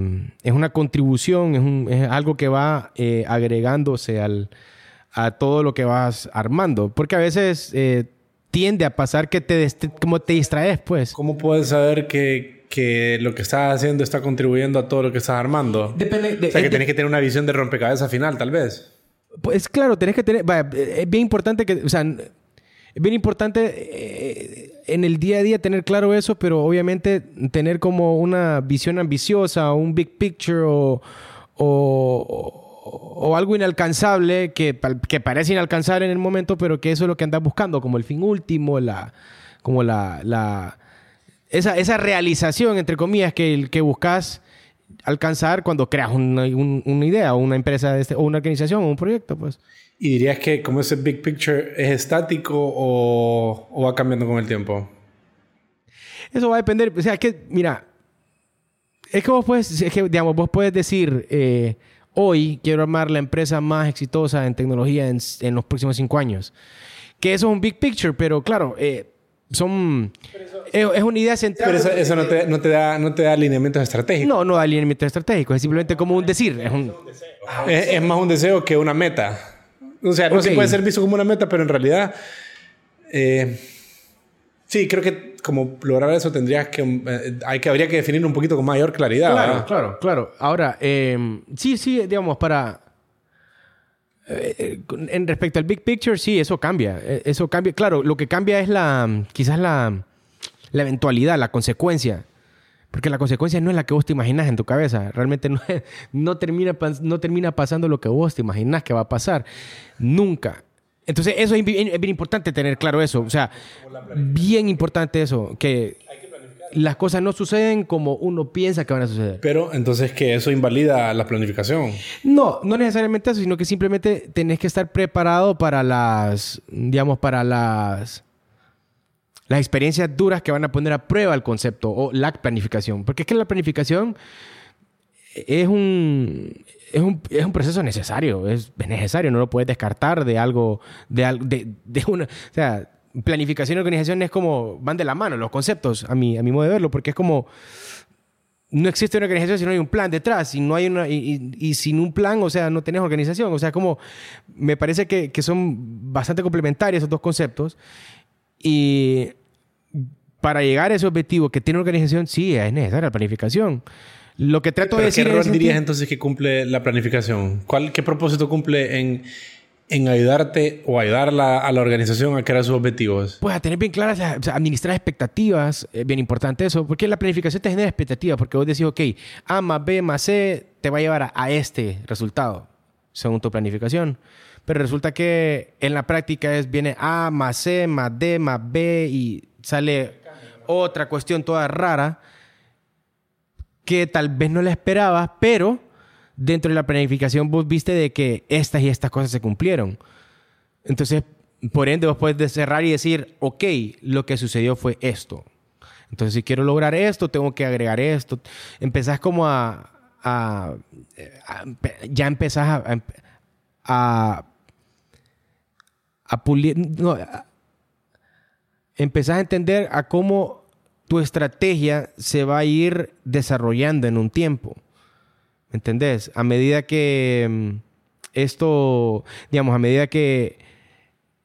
Speaker 2: una contribución, es algo que va agregándose al, a todo lo que vas armando. Porque a veces eh, tiende a pasar que te, como te distraes, pues.
Speaker 1: ¿Cómo puedes saber que, que, lo que estás haciendo está contribuyendo a todo lo que estás armando?
Speaker 2: Depende. De,
Speaker 1: o sea, que tienes que tener una visión de rompecabezas final, tal vez.
Speaker 2: Pues claro, tenés que tener. es bien importante que. O sea, es bien importante eh, en el día a día tener claro eso, pero obviamente tener como una visión ambiciosa, un big picture o, o o algo inalcanzable que, que, parece inalcanzable en el momento, pero que eso es lo que andas buscando, como el fin último, la, como la, la esa, esa realización, entre comillas, que, que buscas alcanzar cuando creas una, una idea o una empresa este, o una organización o un proyecto, pues.
Speaker 1: ¿Y dirías que como ese big picture es estático o, o va cambiando con el tiempo?
Speaker 2: Eso va a depender, o sea, es que, mira, es que vos puedes, es que, digamos, vos puedes decir... Eh, hoy quiero armar la empresa más exitosa en tecnología en, los próximos cinco años. Que eso es un big picture, pero claro, eh, son... es, una idea central.
Speaker 1: Pero eso, no, te, no, te, da, no te da alineamientos estratégicos.
Speaker 2: No, no da alineamientos estratégicos. Es simplemente como un decir. Es, un,
Speaker 1: es, más un deseo que una meta. O sea, no se puede ser visto como una meta, pero en realidad... Eh, sí, creo que como lograr eso tendrías que, eh, hay que habría que definir un poquito con mayor claridad.
Speaker 2: Claro, claro, claro. Ahora, em, sí, sí, digamos, para... Eh, en respecto al big picture, sí, eso cambia. Eh, eso cambia. Claro, lo que cambia es la, quizás la, la eventualidad, la consecuencia. Porque la consecuencia no es la que vos te imaginas en tu cabeza. Realmente no, no, termina, no termina pasando lo que vos te imaginas que va a pasar. Nunca. Entonces, eso es bien, importante tener claro eso. O sea, bien importante eso. Que, las cosas no suceden como uno piensa que van a suceder.
Speaker 1: Pero entonces que eso invalida la planificación.
Speaker 2: No, no necesariamente eso, sino que simplemente tenés que estar preparado para las, digamos, para las, las experiencias duras que van a poner a prueba el concepto o la planificación. Porque es que la planificación es un, es un, es un proceso necesario, es, necesario, no lo puedes descartar de algo, de, de, de una, o sea, planificación y organización es como, van de la mano los conceptos, a mi, a mi modo de verlo, porque es como, no existe una organización si no hay un plan detrás, y, no hay una, y, y, sin un plan, o sea, no tenés organización, o sea, como, me parece que, que son bastante complementarios esos dos conceptos, y para llegar a ese objetivo que tiene organización, sí, es necesaria la planificación. Lo que trato de decir.
Speaker 1: ¿Qué rol dirías entonces que cumple la planificación? ¿Cuál, ¿Qué propósito cumple en, en ayudarte o ayudar a la organización a crear sus objetivos?
Speaker 2: Pues a tener bien claras, o sea, administrar expectativas, es bien importante eso, porque la planificación te genera expectativas, porque vos decís, ok, A más B más C te va a llevar a, a este resultado, según tu planificación. Pero resulta que en la práctica es, viene A más C más D más B y sale otra cuestión toda rara que tal vez no la esperabas, pero dentro de la planificación vos viste de que estas y estas cosas se cumplieron. Entonces, por ende, vos puedes cerrar y decir, ok, lo que sucedió fue esto. Entonces, si quiero lograr esto, tengo que agregar esto. Empezás como a... a, a ya empezás a... a, a pulir... No, empezás a entender a cómo tu estrategia se va a ir desarrollando en un tiempo. ¿Me entendés? A medida que mm, esto, digamos, a medida que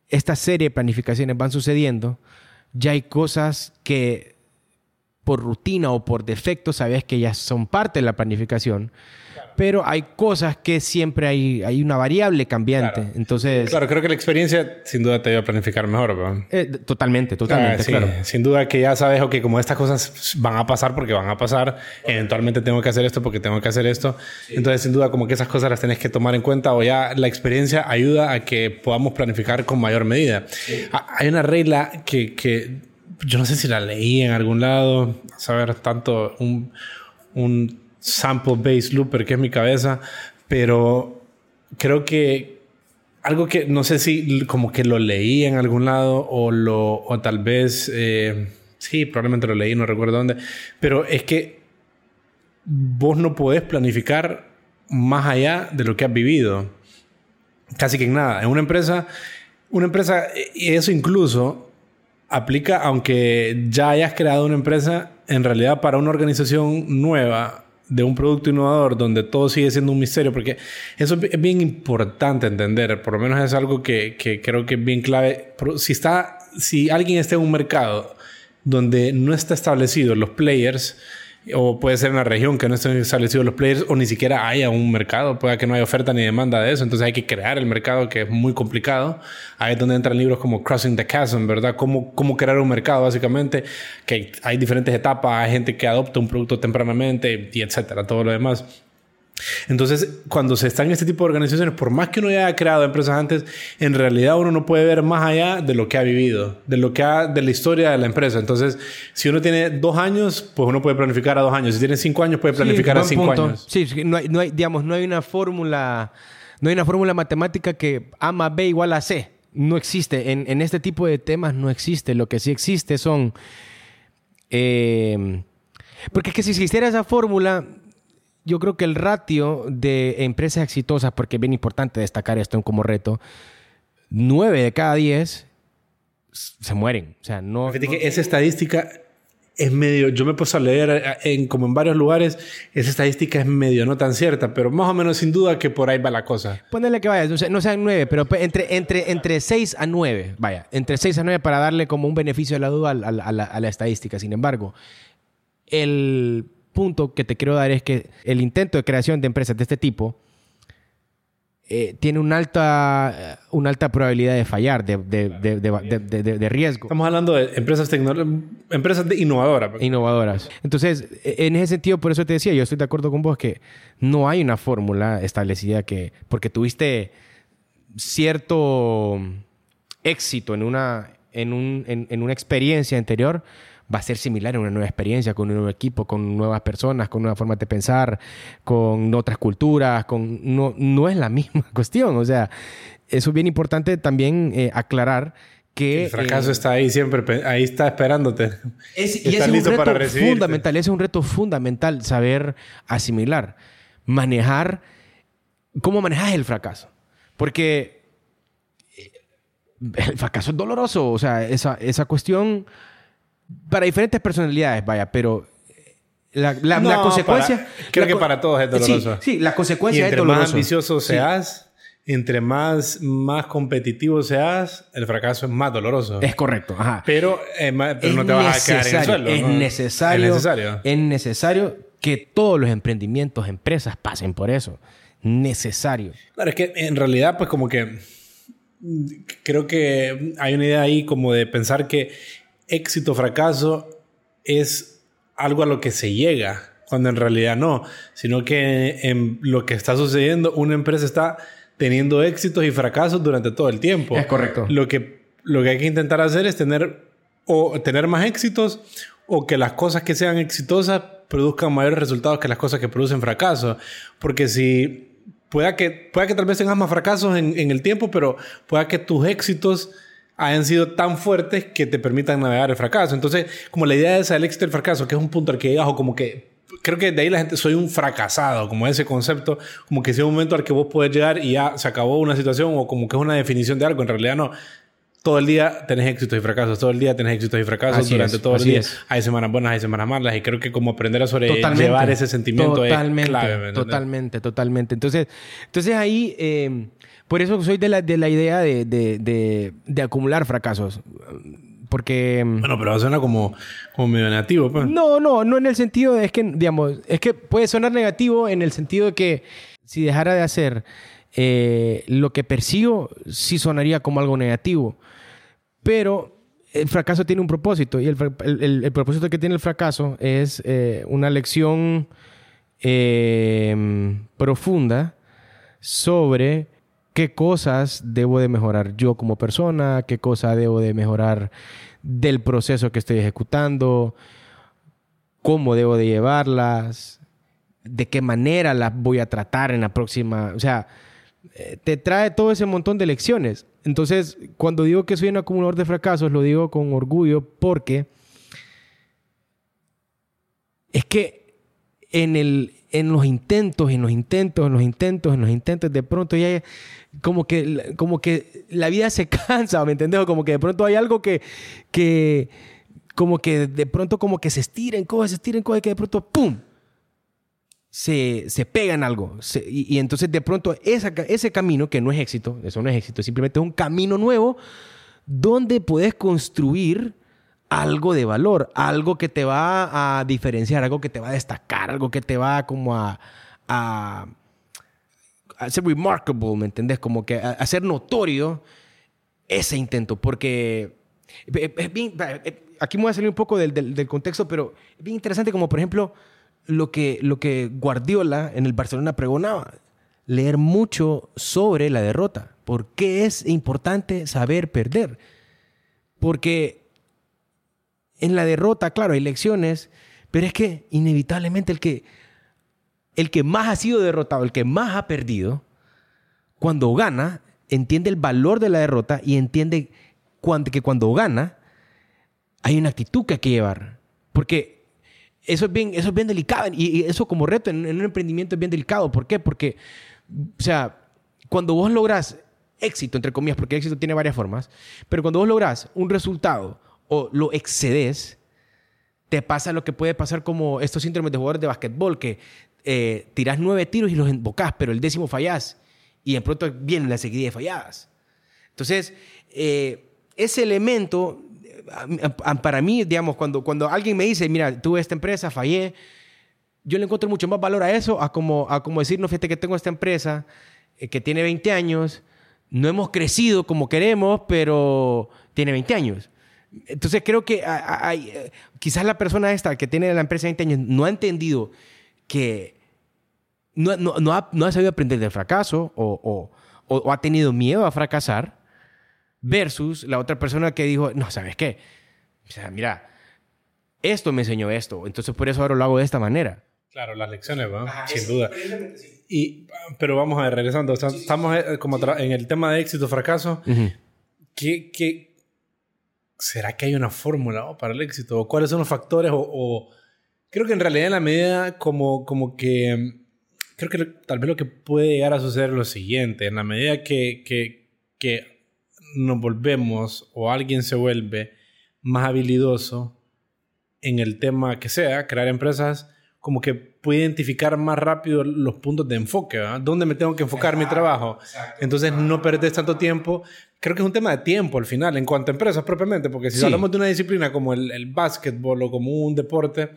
Speaker 2: esta serie de planificaciones van sucediendo, ya hay cosas que por rutina o por defecto sabes que ya son parte de la planificación pero hay cosas que siempre hay, hay una variable cambiante.
Speaker 1: Claro.
Speaker 2: Entonces...
Speaker 1: Claro, creo que la experiencia sin duda te ayuda a planificar mejor. ¿verdad?
Speaker 2: Eh, totalmente, totalmente,
Speaker 1: Ah, sí,
Speaker 2: claro.
Speaker 1: Sin duda que ya sabes, ok, como estas cosas van a pasar porque van a pasar, eventualmente tengo que hacer esto porque tengo que hacer esto. Entonces, sin duda, como que esas cosas las tenés que tomar en cuenta o ya la experiencia ayuda a que podamos planificar con mayor medida. Ah, Hay una regla que, que yo no sé si la leí en algún lado, saber tanto un, un sample based looper que es mi cabeza, pero creo que algo que no sé si como que lo leí en algún lado o lo o tal vez eh, sí probablemente lo leí no recuerdo dónde pero es que vos no podés planificar más allá de lo que has vivido casi que en nada. En una empresa una empresa y eso incluso aplica aunque ya hayas creado una empresa en realidad para una organización nueva de un producto innovador donde todo sigue siendo un misterio, porque eso es bien importante entender, por lo menos es algo que, que creo que es bien clave. Si, está, si alguien está en un mercado donde no está establecido los players, o puede ser una región que no estén establecidos los players, o ni siquiera haya un mercado, puede que no haya oferta ni demanda de eso, entonces hay que crear el mercado que es muy complicado. Ahí es donde entran libros como Crossing the Chasm, ¿verdad? Cómo, cómo crear un mercado, básicamente, que hay diferentes etapas, hay gente que adopta un producto tempranamente y etcétera, todo lo demás. Entonces, cuando se está en este tipo de organizaciones, por más que uno ya haya creado empresas antes, en realidad uno no puede ver más allá de lo que ha vivido, de lo que ha, de la historia de la empresa. Entonces, si uno tiene dos años, pues uno puede planificar a dos años. Si tiene cinco años, puede planificar
Speaker 2: sí,
Speaker 1: a cinco
Speaker 2: punto.
Speaker 1: años.
Speaker 2: Sí, no hay, no hay, digamos, no hay una fórmula, no hay una fórmula matemática que A más B igual a C. No existe. En, en este tipo de temas no existe. Lo que sí existe son... Eh, porque es que si existiera esa fórmula, yo creo que el ratio de empresas exitosas, porque es bien importante destacar esto como reto, nueve de cada diez se mueren. O sea, no...
Speaker 1: Fíjate que esa estadística es medio, yo me puesto a leer en, como en varios lugares, esa estadística es medio no tan cierta, pero más o menos sin duda que por ahí va la cosa.
Speaker 2: Ponele que vaya, no, sé, no sean nueve, pero entre, entre, entre seis a nueve, vaya, entre seis a nueve para darle como un beneficio de la duda a, a, a, la, a la estadística. Sin embargo, el punto que te quiero dar es que el intento de creación de empresas de este tipo eh, tiene una alta, una alta probabilidad de fallar, de, de, de, de, riesgo.
Speaker 1: Estamos hablando de empresas, empresas innovadoras.
Speaker 2: Innovadoras. Entonces, en ese sentido, por eso te decía, yo estoy de acuerdo con vos que no hay una fórmula establecida que, porque tuviste cierto éxito en una, en, un, en, en una experiencia anterior, va a ser similar en una nueva experiencia, con un nuevo equipo, con nuevas personas, con nuevas formas de pensar, con otras culturas, con no, no es la misma cuestión. O sea, eso es bien importante también eh, aclarar que...
Speaker 1: El fracaso está ahí siempre, ahí está esperándote.
Speaker 2: Es, y es un reto fundamental, es un reto fundamental saber asimilar, manejar, cómo manejas el fracaso. Porque eh, el fracaso es doloroso, o sea, esa, esa cuestión para diferentes personalidades, vaya, pero la, la, consecuencia...
Speaker 1: creo que para todos es doloroso.
Speaker 2: Sí, la consecuencia es doloroso.
Speaker 1: más ambicioso seas entre más, más competitivo seas, el fracaso es más doloroso.
Speaker 2: Es correcto, ajá.
Speaker 1: Pero, eh, no te vas a quedar en el suelo.
Speaker 2: Es, necesario, es necesario. Es necesario que todos los emprendimientos, empresas pasen por eso. Necesario.
Speaker 1: Claro, es que en realidad, pues como que creo que hay una idea ahí como de pensar que éxito, fracaso es algo a lo que se llega, cuando en realidad no, sino que en lo que está sucediendo, una empresa está teniendo éxitos y fracasos durante todo el tiempo.
Speaker 2: Es correcto.
Speaker 1: Lo que, lo que hay que intentar hacer es tener, o tener más éxitos o que las cosas que sean exitosas produzcan mayores resultados que las cosas que producen fracasos. Porque si pueda que, pueda que tal vez tengas más fracasos en, en el tiempo, pero pueda que tus éxitos hayan sido tan fuertes que te permitan navegar el fracaso. Entonces, como la idea esa del éxito y el fracaso, que es un punto al que llegas o como que creo que de ahí la gente soy un fracasado, como ese concepto, como que sea un momento al que vos podés llegar y ya se acabó una situación o como que es una definición de algo. En realidad no. Todo el día tenés éxitos y fracasos, todo el día tenés éxitos y fracasos durante todo el día. Hay semanas buenas, hay semanas malas y creo que como aprender a sobrellevar ese sentimiento
Speaker 2: totalmente,
Speaker 1: es clave.
Speaker 2: Totalmente, totalmente. Entonces, entonces ahí, eh, por eso soy de la, de la idea de, de, de, de acumular fracasos porque...
Speaker 1: Mm, bueno, pero suena como, como medio negativo. Pues.
Speaker 2: No, no, no en el sentido de... Es que, digamos, es que puede sonar negativo en el sentido de que si dejara de hacer eh, lo que persigo, sí sonaría como algo negativo. Pero el fracaso tiene un propósito y el, el, propósito que tiene el fracaso es eh, una lección eh, profunda sobre qué cosas debo de mejorar yo como persona, qué cosas debo de mejorar del proceso que estoy ejecutando, cómo debo de llevarlas, de qué manera las voy a tratar en la próxima, o sea, eh, te trae todo ese montón de lecciones. Entonces, cuando digo que soy un acumulador de fracasos, lo digo con orgullo porque es que en, el, en los intentos, en los intentos, en los intentos, en los intentos, de pronto ya como que, como que la vida se cansa, ¿me entiendes? como que de pronto hay algo que, que como que de pronto como que se estiren cosas, se estiren cosas, que de pronto ¡pum! Se, se pegan algo. y, entonces de pronto ese camino, que no es éxito, eso no es éxito, simplemente es un camino nuevo donde puedes construir algo de valor, algo que te va a diferenciar, algo que te va a destacar, algo que te va como a hacer remarkable, ¿me entendés? Como que hacer notorio ese intento, porque aquí me voy a salir un poco del, del, contexto, pero es bien interesante como, por ejemplo, lo que, lo que Guardiola en el Barcelona pregonaba, leer mucho sobre la derrota. ¿Por qué es importante saber perder? Porque en la derrota, claro, hay lecciones, pero es que inevitablemente el que el que más ha sido derrotado, el que más ha perdido, cuando gana, entiende el valor de la derrota y entiende que cuando gana, hay una actitud que hay que llevar. Porque eso es bien, eso es bien delicado y eso como reto en, un emprendimiento es bien delicado. ¿Por qué? Porque, o sea, cuando vos logras éxito, entre comillas, porque éxito tiene varias formas, pero cuando vos logras un resultado o lo excedes, te pasa lo que puede pasar como estos síndromes de jugadores de básquetbol, que eh, tirás nueve tiros y los embocás, pero el décimo fallás. Y de pronto viene la seguida de falladas. Entonces, eh, ese elemento, para mí, digamos, cuando, cuando alguien me dice, mira, tuve esta empresa, fallé, yo le encuentro mucho más valor a eso, a como, a como decir, no, fíjate que tengo esta empresa eh, que tiene 20 años, no hemos crecido como queremos, pero tiene 20 años. Entonces creo que hay, quizás la persona esta que tiene la empresa 20 años no ha entendido que no, no, ha, no, ha, sabido aprender del fracaso o, o, ha tenido miedo a fracasar versus la otra persona que dijo, no, ¿sabes qué? O sea, mira, esto me enseñó esto, entonces por eso ahora lo hago de esta manera.
Speaker 1: Claro, las lecciones, ¿va? Sin duda. Y, pero vamos a ver, regresando, estamos eh, como en el tema de éxito, fracaso. ¿Qué, ¿Qué, será que hay una fórmula para el éxito? ¿O cuáles son los factores? O, creo que en realidad en la medida como, como que... Creo que tal vez lo que puede llegar a suceder es lo siguiente. En la medida que, que, que nos volvemos o alguien se vuelve más habilidoso en el tema que sea, crear empresas como que puede identificar más rápido los puntos de enfoque, ¿verdad? ¿Dónde me tengo que enfocar mi trabajo? Entonces no perdes tanto tiempo. Creo que es un tema de tiempo al final, en cuanto a empresas propiamente, porque si hablamos de una disciplina como el, el básquetbol o como un deporte,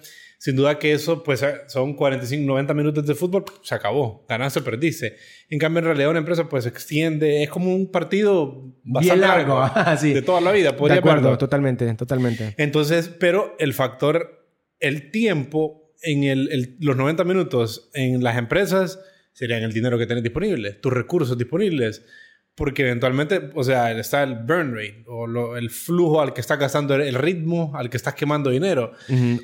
Speaker 1: sin duda que eso, pues eh, son 45, 90 minutos de fútbol, se acabó, ganaste o perdiste. En cambio, en realidad una empresa pues se extiende, es como un partido
Speaker 2: bastante largo,
Speaker 1: ah, de toda la vida.
Speaker 2: De acuerdo, totalmente, totalmente.
Speaker 1: Entonces, pero el factor, el tiempo en el, los 90 minutos en las empresas serían el dinero que tenés disponible, tus recursos disponibles. Porque eventualmente, o sea, está el burn rate o el flujo al que estás gastando, el ritmo al que estás quemando dinero.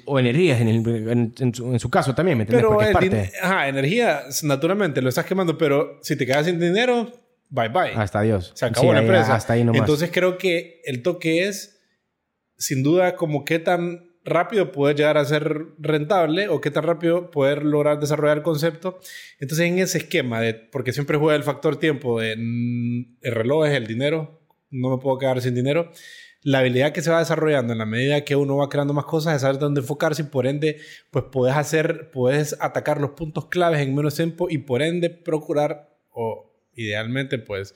Speaker 2: O energías, en, en, su, caso también, ¿me entiendes?
Speaker 1: Pero parte... ajá, energía, naturalmente lo estás quemando, pero si te quedas sin dinero, bye bye.
Speaker 2: Hasta Dios.
Speaker 1: Se acabó la empresa. Hasta ahí nomás. Entonces creo que el toque es, sin duda, como qué tan rápido poder llegar a ser rentable o qué tan rápido poder lograr desarrollar el concepto. Entonces, en ese esquema, de, porque siempre juega el factor tiempo mm, el reloj es el dinero, no me puedo quedar sin dinero. La habilidad que se va desarrollando en la medida que uno va creando más cosas es saber dónde enfocarse y por ende, pues puedes hacer, puedes atacar los puntos claves en menos tiempo y por ende procurar o idealmente, pues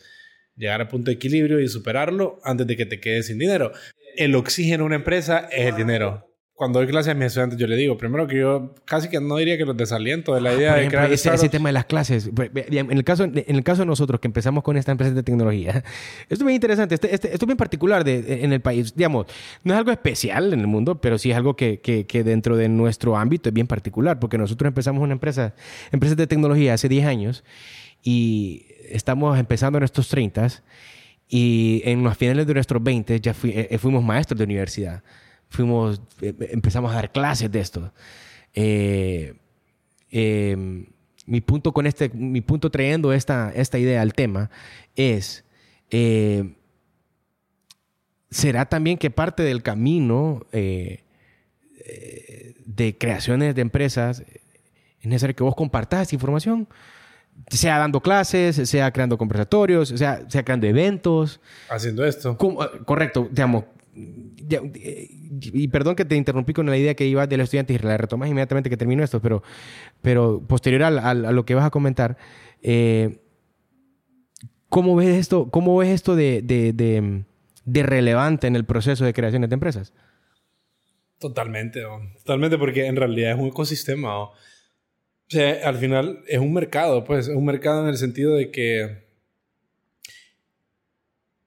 Speaker 1: llegar al punto de equilibrio y superarlo antes de que te quedes sin dinero. El oxígeno de una empresa es el dinero cuando doy clases a mis estudiantes, yo le digo, primero que yo casi que no diría que los desaliento de la ah, idea de crear
Speaker 2: ese, ese, tema de las clases. En el, caso, en el caso de nosotros, que empezamos con esta empresa de tecnología, esto es bien interesante. Este, este, esto es bien particular de, en el país. Digamos, no es algo especial en el mundo, pero sí es algo que, que, que, dentro de nuestro ámbito es bien particular, porque nosotros empezamos una empresa, empresa de tecnología hace 10 años y estamos empezando en estos 30 y en los finales de nuestros 20 ya eh, fuimos maestros de universidad fuimos, eh, empezamos a dar clases de esto. Eh, em, mi punto con este, mi punto trayendo esta, esta idea al tema es, eh, será también que parte del camino de creaciones de empresas es necesario que vos compartas esta información, sea dando clases, sea creando conversatorios, sea, sea creando eventos.
Speaker 1: Haciendo esto.
Speaker 2: correcto, digamos, y perdón que te interrumpí con la idea que iba del estudiante y la retomas inmediatamente que termino esto, pero, pero posterior a, lo que vas a comentar, eh, ¿cómo ves esto, cómo ves esto de, de, relevante en el proceso de creación de empresas?
Speaker 1: Totalmente, totalmente, porque en realidad es un ecosistema. O sea, al final es un mercado, pues, es un mercado en el sentido de que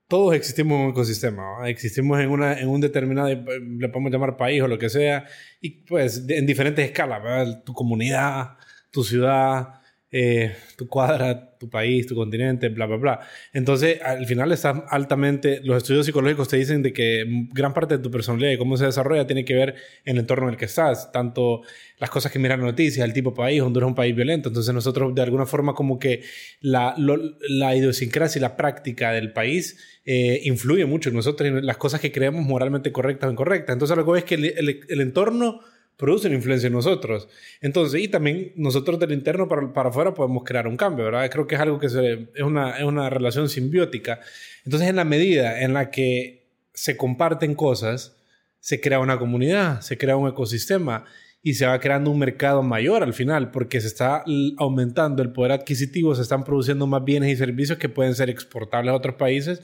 Speaker 1: todos existimos en un ecosistema, existimos en, una, en un determinado, le podemos llamar país o lo que sea, y pues en diferentes escalas, tu comunidad, tu ciudad, eh, tu cuadra, tu país, tu continente, bla, bla, bla. Entonces, al final estás altamente, los estudios psicológicos te dicen de que gran parte de tu personalidad y cómo se desarrolla tiene que ver en el entorno en el que estás, tanto las cosas que miran noticias, el tipo de país, Honduras es un país violento, entonces nosotros de alguna forma como que la, la idiosincrasia y la práctica del país eh, influye mucho en nosotros, en las cosas que creemos moralmente correctas o incorrectas. Entonces, lo que es que el, el entorno producen influencia en nosotros. Entonces, y también nosotros del interno para, para afuera podemos crear un cambio, ¿verdad? Creo que es algo que se, es, una, es una relación simbiótica. Entonces, en la medida en la que se comparten cosas, se crea una comunidad, se crea un ecosistema y se va creando un mercado mayor al final, porque se está aumentando el poder adquisitivo, se están produciendo más bienes y servicios que pueden ser exportables a otros países,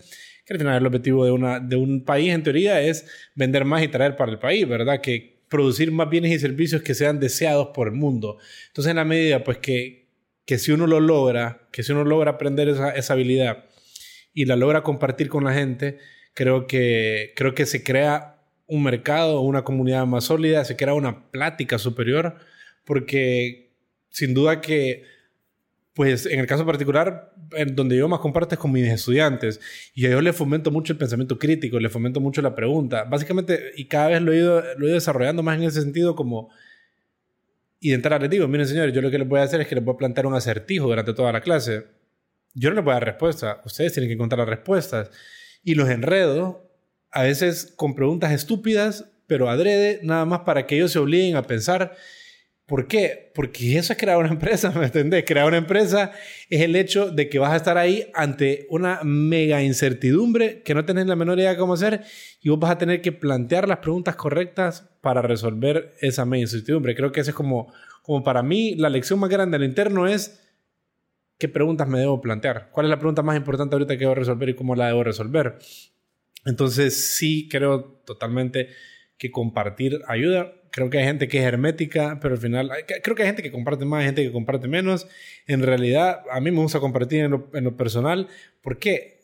Speaker 1: que al el objetivo de, una, de un país en teoría es vender más y traer para el país, ¿verdad? Que, producir más bienes y servicios que sean deseados por el mundo. Entonces, en la medida, pues que, que si uno lo logra, que si uno logra aprender esa, esa habilidad y la logra compartir con la gente, creo que, creo que se crea un mercado, una comunidad más sólida, se crea una plática superior, porque sin duda que pues en el caso particular, en donde yo más comparto es con mis estudiantes. Y yo les fomento mucho el pensamiento crítico, les fomento mucho la pregunta. Básicamente, y cada vez lo he ido, lo he desarrollando más en ese sentido como... Y de entrada les digo, miren señores, yo lo que les voy a hacer es que les voy a plantear un acertijo durante toda la clase. Yo no les voy a dar respuesta, ustedes tienen que encontrar las respuestas. Y los enredo, a veces con preguntas estúpidas, pero adrede, nada más para que ellos se obliguen a pensar ¿Por qué? Porque eso es crear una empresa, ¿me entendés? Crear una empresa es el hecho de que vas a estar ahí ante una mega incertidumbre que no tenés la menor idea de cómo hacer y vos vas a tener que plantear las preguntas correctas para resolver esa mega incertidumbre. Creo que eso es como, como para mí la lección más grande del interno es qué preguntas me debo plantear. ¿Cuál es la pregunta más importante ahorita que debo resolver y cómo la debo resolver? Entonces sí creo totalmente que compartir ayuda Creo que hay gente que es hermética, pero al final creo que hay gente que comparte más, hay gente que comparte menos. En realidad, a mí me gusta compartir en lo, en lo personal porque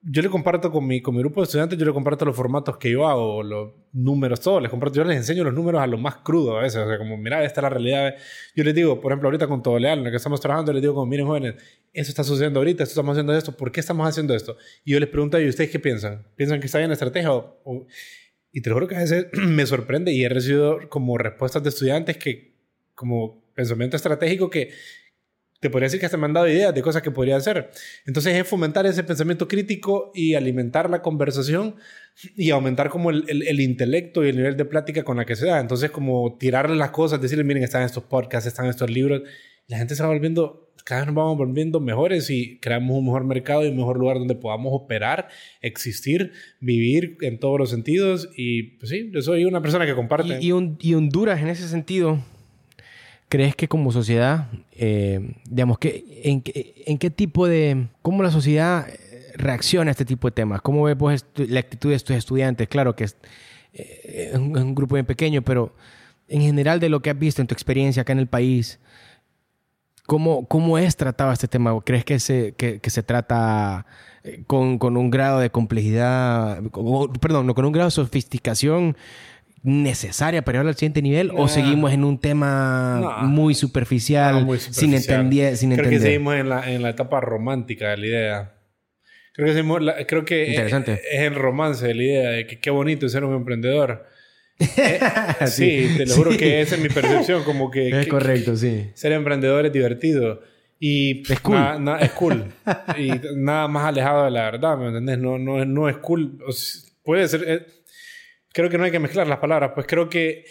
Speaker 1: yo le comparto con mi, con mi grupo de estudiantes, yo le comparto los formatos que yo hago, los números, todo. Les comparto, yo les enseño los números a lo más crudo a veces. O sea, como, mira, esta es la realidad. Yo les digo, por ejemplo, ahorita con Todo Leal, en lo que estamos trabajando, les digo, como, miren, jóvenes, eso está sucediendo ahorita, esto estamos haciendo esto, ¿por qué estamos haciendo esto? Y yo les pregunto, ¿y ustedes qué piensan? ¿Piensan que está bien la estrategia? o y te lo juro que a veces me sorprende y he recibido como respuestas de estudiantes que, como pensamiento estratégico, que te podría decir que hasta me han dado ideas de cosas que podría hacer. Entonces es fomentar ese pensamiento crítico y alimentar la conversación y aumentar como el, el, intelecto y el nivel de plática con la que se da. Entonces como tirarle las cosas, decirle, miren, están estos podcasts, están estos libros. La gente se va volviendo cada vez nos vamos volviendo mejores y creamos un mejor mercado y un mejor lugar donde podamos operar, existir, vivir en todos los sentidos. Y pues sí, yo soy una persona que comparte.
Speaker 2: Y, y, Honduras, en ese sentido, ¿crees que como sociedad, eh, digamos, que, en, en, qué tipo de. cómo la sociedad reacciona a este tipo de temas? ¿Cómo ves pues, la actitud de estos estudiantes? Claro que es, eh, un, es un grupo bien pequeño, pero en general de lo que has visto en tu experiencia acá en el país. ¿Cómo, ¿Cómo es tratado este tema? ¿Crees que se, que, que se trata eh, con, con, un grado de complejidad, perdón, no, con un grado de sofisticación necesaria para llegar al siguiente nivel? ¿O seguimos en un tema muy, superficial, muy, superficial, sin, entender, sin
Speaker 1: Creo que seguimos en la, en la etapa romántica de la idea. Creo que, seguimos, creo que Interesante. es el romance de la idea de que qué bonito es ser un emprendedor. Eh, sí, te lo juro que esa es mi percepción, como que...
Speaker 2: Es correcto, sí.
Speaker 1: Ser emprendedor es divertido. Y
Speaker 2: es cool.
Speaker 1: es cool. y nada más alejado de la verdad, ¿me entendés? No, no, no es cool. puede ser... Eh, creo que no hay que mezclar las palabras, pues creo que...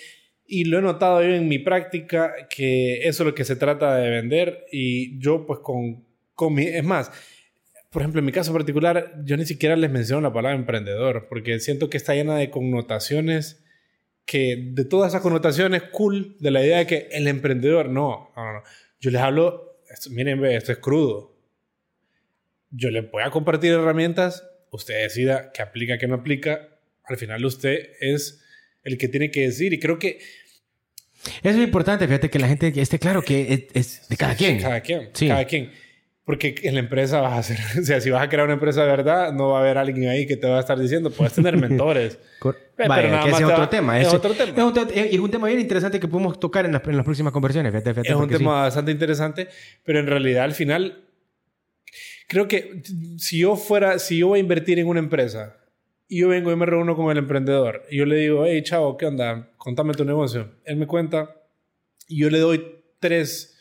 Speaker 1: Y lo he notado yo en mi práctica, que eso es lo que se trata de vender. Y yo pues con, con mi... Es más, por ejemplo, en mi caso particular, yo ni siquiera les menciono la palabra emprendedor, porque siento que está llena de connotaciones que de todas esas connotaciones cool de la idea de que el emprendedor, no, no, no. Yo les hablo, miren, esto es crudo. Yo les voy a compartir herramientas, usted decida qué aplica, qué no aplica. Al final usted es el que tiene que decir y creo que...
Speaker 2: Eso es importante, fíjate que la gente esté claro que es, de cada quien.
Speaker 1: Cada quien, sí. cada quien. Porque en la empresa vas a hacer, o sea, si vas a crear una empresa de verdad, no va a haber alguien ahí que te va a estar diciendo, puedes tener mentores.
Speaker 2: pero nada que ese es otro tema. Es, otro tema. Es un, tema bien interesante que podemos tocar en las, en las próximas conversiones.
Speaker 1: es un tema bastante interesante, pero en realidad al final, creo que si yo fuera, si yo voy a invertir en una empresa y yo vengo y me reúno con el emprendedor y yo le digo, hey, chavo, ¿qué onda? Contame tu negocio. Él me cuenta y yo le doy tres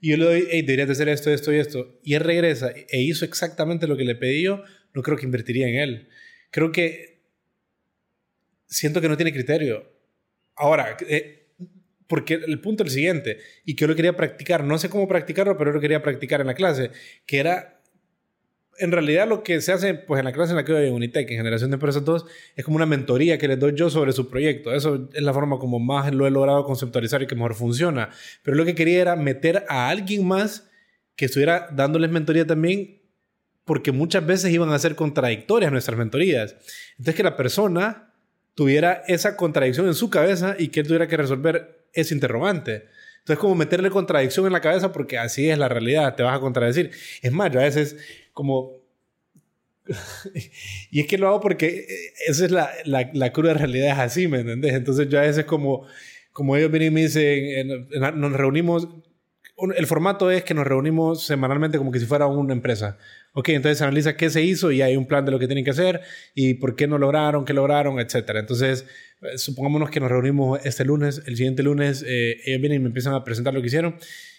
Speaker 1: y yo le doy, hey, deberías de hacer esto, esto y esto, y él regresa e hizo exactamente lo que le pedí yo, no creo que invertiría en él. Creo que siento que no tiene criterio. Ahora, eh, porque el punto es el siguiente, y que yo lo quería practicar, no sé cómo practicarlo, pero yo lo quería practicar en la clase, que era en realidad lo que se hace pues, en la clase en la que doy en Unitec, en Generación de Empresas 2, es como una mentoría que les doy yo sobre su proyecto. Eso es la forma como más lo he logrado conceptualizar y que mejor funciona. Pero lo que quería era meter a alguien más que estuviera dándoles mentoría también, porque muchas veces iban a ser contradictorias nuestras mentorías. Entonces que la persona tuviera esa contradicción en su cabeza y que él tuviera que resolver ese interrogante. Entonces, como meterle contradicción en la cabeza porque así es la realidad, te vas a contradecir. Es más, yo a veces como... y es que lo hago porque eh, esa es la, la, la, cruda realidad, es así, ¿me entendés? Entonces yo a veces como, como ellos vienen y me dicen, nos reunimos, el formato es que nos reunimos semanalmente como que si fuera una empresa. Ok, entonces se analiza qué se hizo y hay un plan de lo que tienen que hacer y por qué no lograron, qué lograron, etc. Entonces, eh, supongámonos que nos reunimos este lunes, el siguiente lunes eh, ellos vienen y me empiezan a presentar lo que hicieron.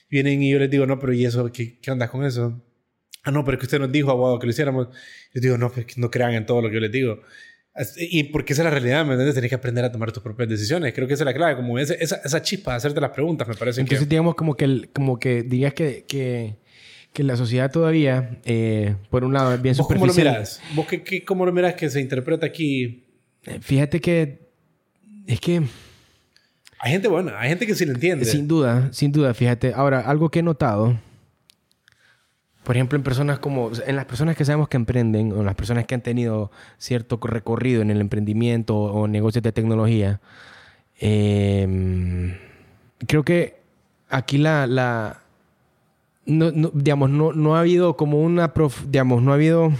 Speaker 1: Vienen y yo les digo, no, pero ¿y eso? ¿Qué, qué onda con eso? Ah, no, pero es que usted nos dijo, abogado, que lo hiciéramos. Yo digo, no, pues no crean en todo lo que yo les digo. Y porque esa es la realidad, ¿me entiendes? Tenés que aprender a tomar tus propias decisiones. Creo que esa es la clave, como esa, esa, chispa de hacerte las preguntas, me parece
Speaker 2: Entonces, digamos, como que, como que digas que, que, que la sociedad todavía, eh, por un lado, es bien
Speaker 1: ¿Vos
Speaker 2: superficial.
Speaker 1: ¿Cómo lo miras? ¿Vos qué, qué, cómo lo miras que se interpreta aquí?
Speaker 2: Eh, Fíjate que es que...
Speaker 1: Hay gente buena, hay gente que sí lo entiende.
Speaker 2: Sin duda, sin duda, fíjate. Ahora, algo que he notado por ejemplo, en personas como, en las personas que sabemos que emprenden, o en las personas que han tenido cierto recorrido en el emprendimiento o negocios de tecnología, eh, creo que aquí la, la no, no, digamos, no, no ha habido como una, prof, digamos, no ha habido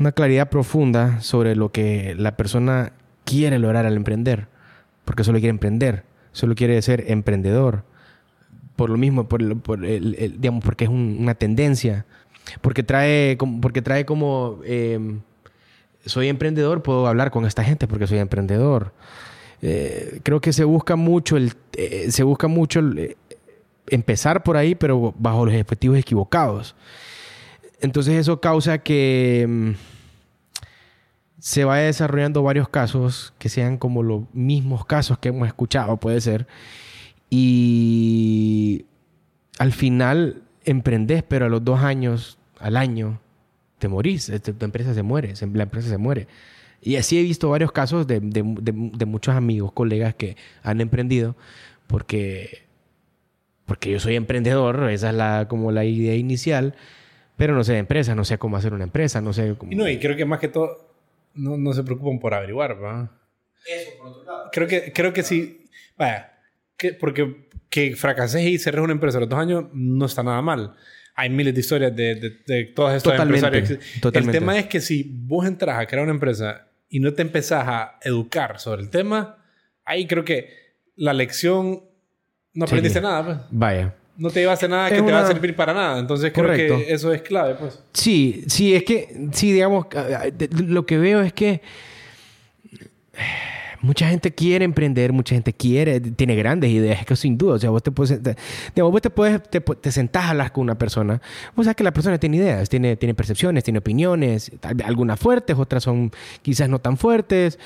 Speaker 2: una claridad profunda sobre lo que la persona quiere lograr al emprender, porque solo quiere emprender, solo quiere ser emprendedor por lo mismo, por, por el, digamos, porque es un, una tendencia, porque trae, porque trae como, eh, soy emprendedor, puedo hablar con esta gente porque soy emprendedor. Eh, creo que se busca mucho, el, eh, se busca mucho el, empezar por ahí, pero bajo los objetivos equivocados. Entonces eso causa que mm, se vaya desarrollando varios casos que sean como los mismos casos que hemos escuchado, puede ser, y al final emprendes, pero a los dos años, al año, te morís. Este, tu empresa se muere, la empresa se muere. Y así he visto varios casos de, de, de, muchos amigos, colegas que han emprendido porque, porque yo soy emprendedor, esa es la, como la idea inicial, pero no sé de empresa, no sé cómo hacer una empresa, no sé cómo...
Speaker 1: Y no, y creo que más que todo no, no se preocupan por averiguar, ¿va?
Speaker 3: Eso, por otro lado.
Speaker 1: Creo que, creo que sí, vaya, que, porque que fracases y cerres una empresa a los dos años no está nada mal. Hay miles de historias de, de, de todos estos
Speaker 2: totalmente,
Speaker 1: empresarios.
Speaker 2: Totalmente.
Speaker 1: El tema es que si vos entras a crear una empresa y no te empezás a educar sobre el tema, ahí creo que la lección no aprendiste sí. nada. Pues.
Speaker 2: Vaya.
Speaker 1: No te iba a hacer nada es que una... te va a servir para nada. Entonces creo
Speaker 2: Correcto.
Speaker 1: que eso es clave. Pues.
Speaker 2: Sí, sí, es que, sí, digamos, lo que veo es que mucha gente quiere emprender, mucha gente quiere, tiene grandes ideas, es que sin duda, o sea, vos te puedes, te, digamos, vos te puedes, te, te, sentás a hablar con una persona, vos sabes que la persona tiene ideas, tiene, tiene percepciones, tiene opiniones, algunas fuertes, otras son quizás no tan fuertes,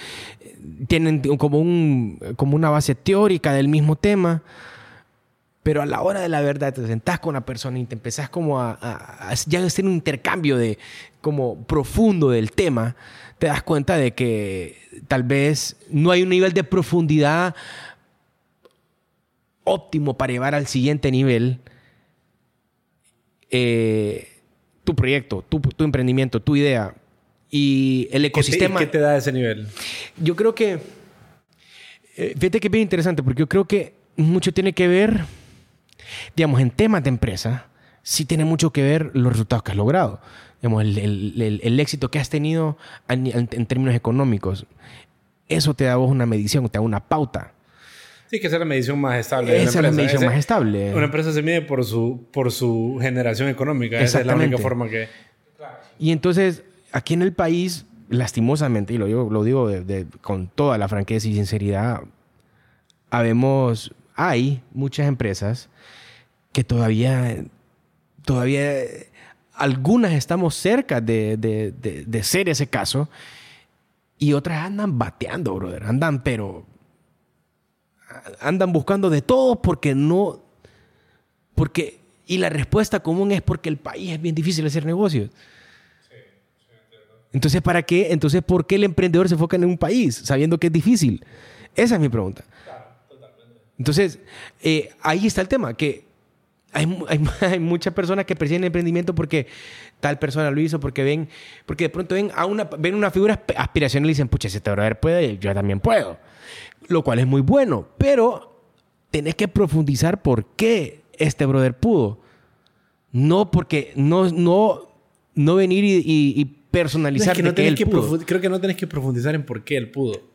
Speaker 2: tienen como, un, como una base teórica del mismo tema. Pero a la hora de la verdad te sentás con una persona y te empezás como a, a, a ya hacer un intercambio de como profundo del tema, te das cuenta de que tal vez no hay un nivel de profundidad óptimo para llevar al siguiente nivel eh, tu proyecto, tu, tu, emprendimiento, tu idea y el ecosistema.
Speaker 1: ¿Qué te, ¿Qué te da ese nivel?
Speaker 2: Yo creo que, eh, fíjate que es bien interesante porque yo creo que mucho tiene que ver, digamos, en temas de empresa, sí tiene mucho que ver los resultados que has logrado digamos, el, el, el, éxito que has tenido en, en, términos económicos. Eso te da vos una medición, te da una pauta.
Speaker 1: Sí, que esa es la medición más estable.
Speaker 2: Esa es la medición más estable.
Speaker 1: Una empresa se mide por su, por su generación económica. Esa es la única forma que...
Speaker 2: Y entonces, aquí en el país, lastimosamente, y lo digo, lo digo de, de, con toda la franqueza y sinceridad, habemos, hay muchas empresas que todavía, todavía algunas estamos cerca de, de, de, de, ser ese caso y otras andan bateando, brother. Andan, pero. Andan buscando de todo porque no. Porque. Y la respuesta común es porque el país es bien difícil hacer negocios. Sí, sí, Entonces, ¿para qué? Entonces, ¿por qué el emprendedor se enfoca en un país sabiendo que es difícil? Esa es mi pregunta.
Speaker 1: Claro, totalmente.
Speaker 2: Entonces, eh, ahí está el tema, que hay, hay, hay, muchas personas que persiguen el emprendimiento porque tal persona lo hizo, porque ven, porque de pronto ven a una, ven una figura aspiracional y dicen, pucha, si este brother puede, yo también puedo. Lo cual es muy bueno, pero tenés que profundizar por qué este brother pudo. No porque, no, no, no venir y, y, y personalizar
Speaker 1: no es que no
Speaker 2: que él
Speaker 1: que
Speaker 2: pudo.
Speaker 1: Creo que no tenés que profundizar en por qué él pudo.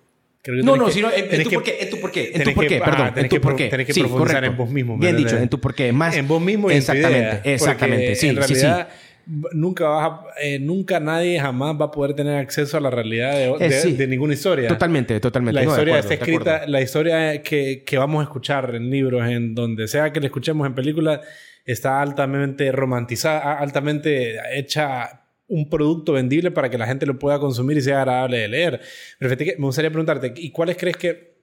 Speaker 2: No, no, sino en, en, tu por qué, en tu por qué, en tu por qué, perdón, en tu por qué.
Speaker 1: Tenés que sí, profundizar correcto. en vos mismo.
Speaker 2: Bien dicho, en tu por qué. Más
Speaker 1: en vos mismo y
Speaker 2: Exactamente,
Speaker 1: en tu idea,
Speaker 2: exactamente. Sí,
Speaker 1: en realidad,
Speaker 2: sí, sí
Speaker 1: nunca vas a, eh, nunca nadie jamás va a poder tener acceso a la realidad de,
Speaker 2: Eh,
Speaker 1: de-
Speaker 2: sí.
Speaker 1: de ninguna historia.
Speaker 2: Totalmente, totalmente.
Speaker 1: La
Speaker 2: No,
Speaker 1: historia
Speaker 2: acuerdo,
Speaker 1: está escrita, la historia que, que vamos a escuchar en libros, en donde sea que la escuchemos en películas, está altamente romantizada, altamente hecha un producto vendible para que la gente lo pueda consumir y sea agradable de leer. Pero fíjate que me gustaría preguntarte, ¿y cuáles crees que,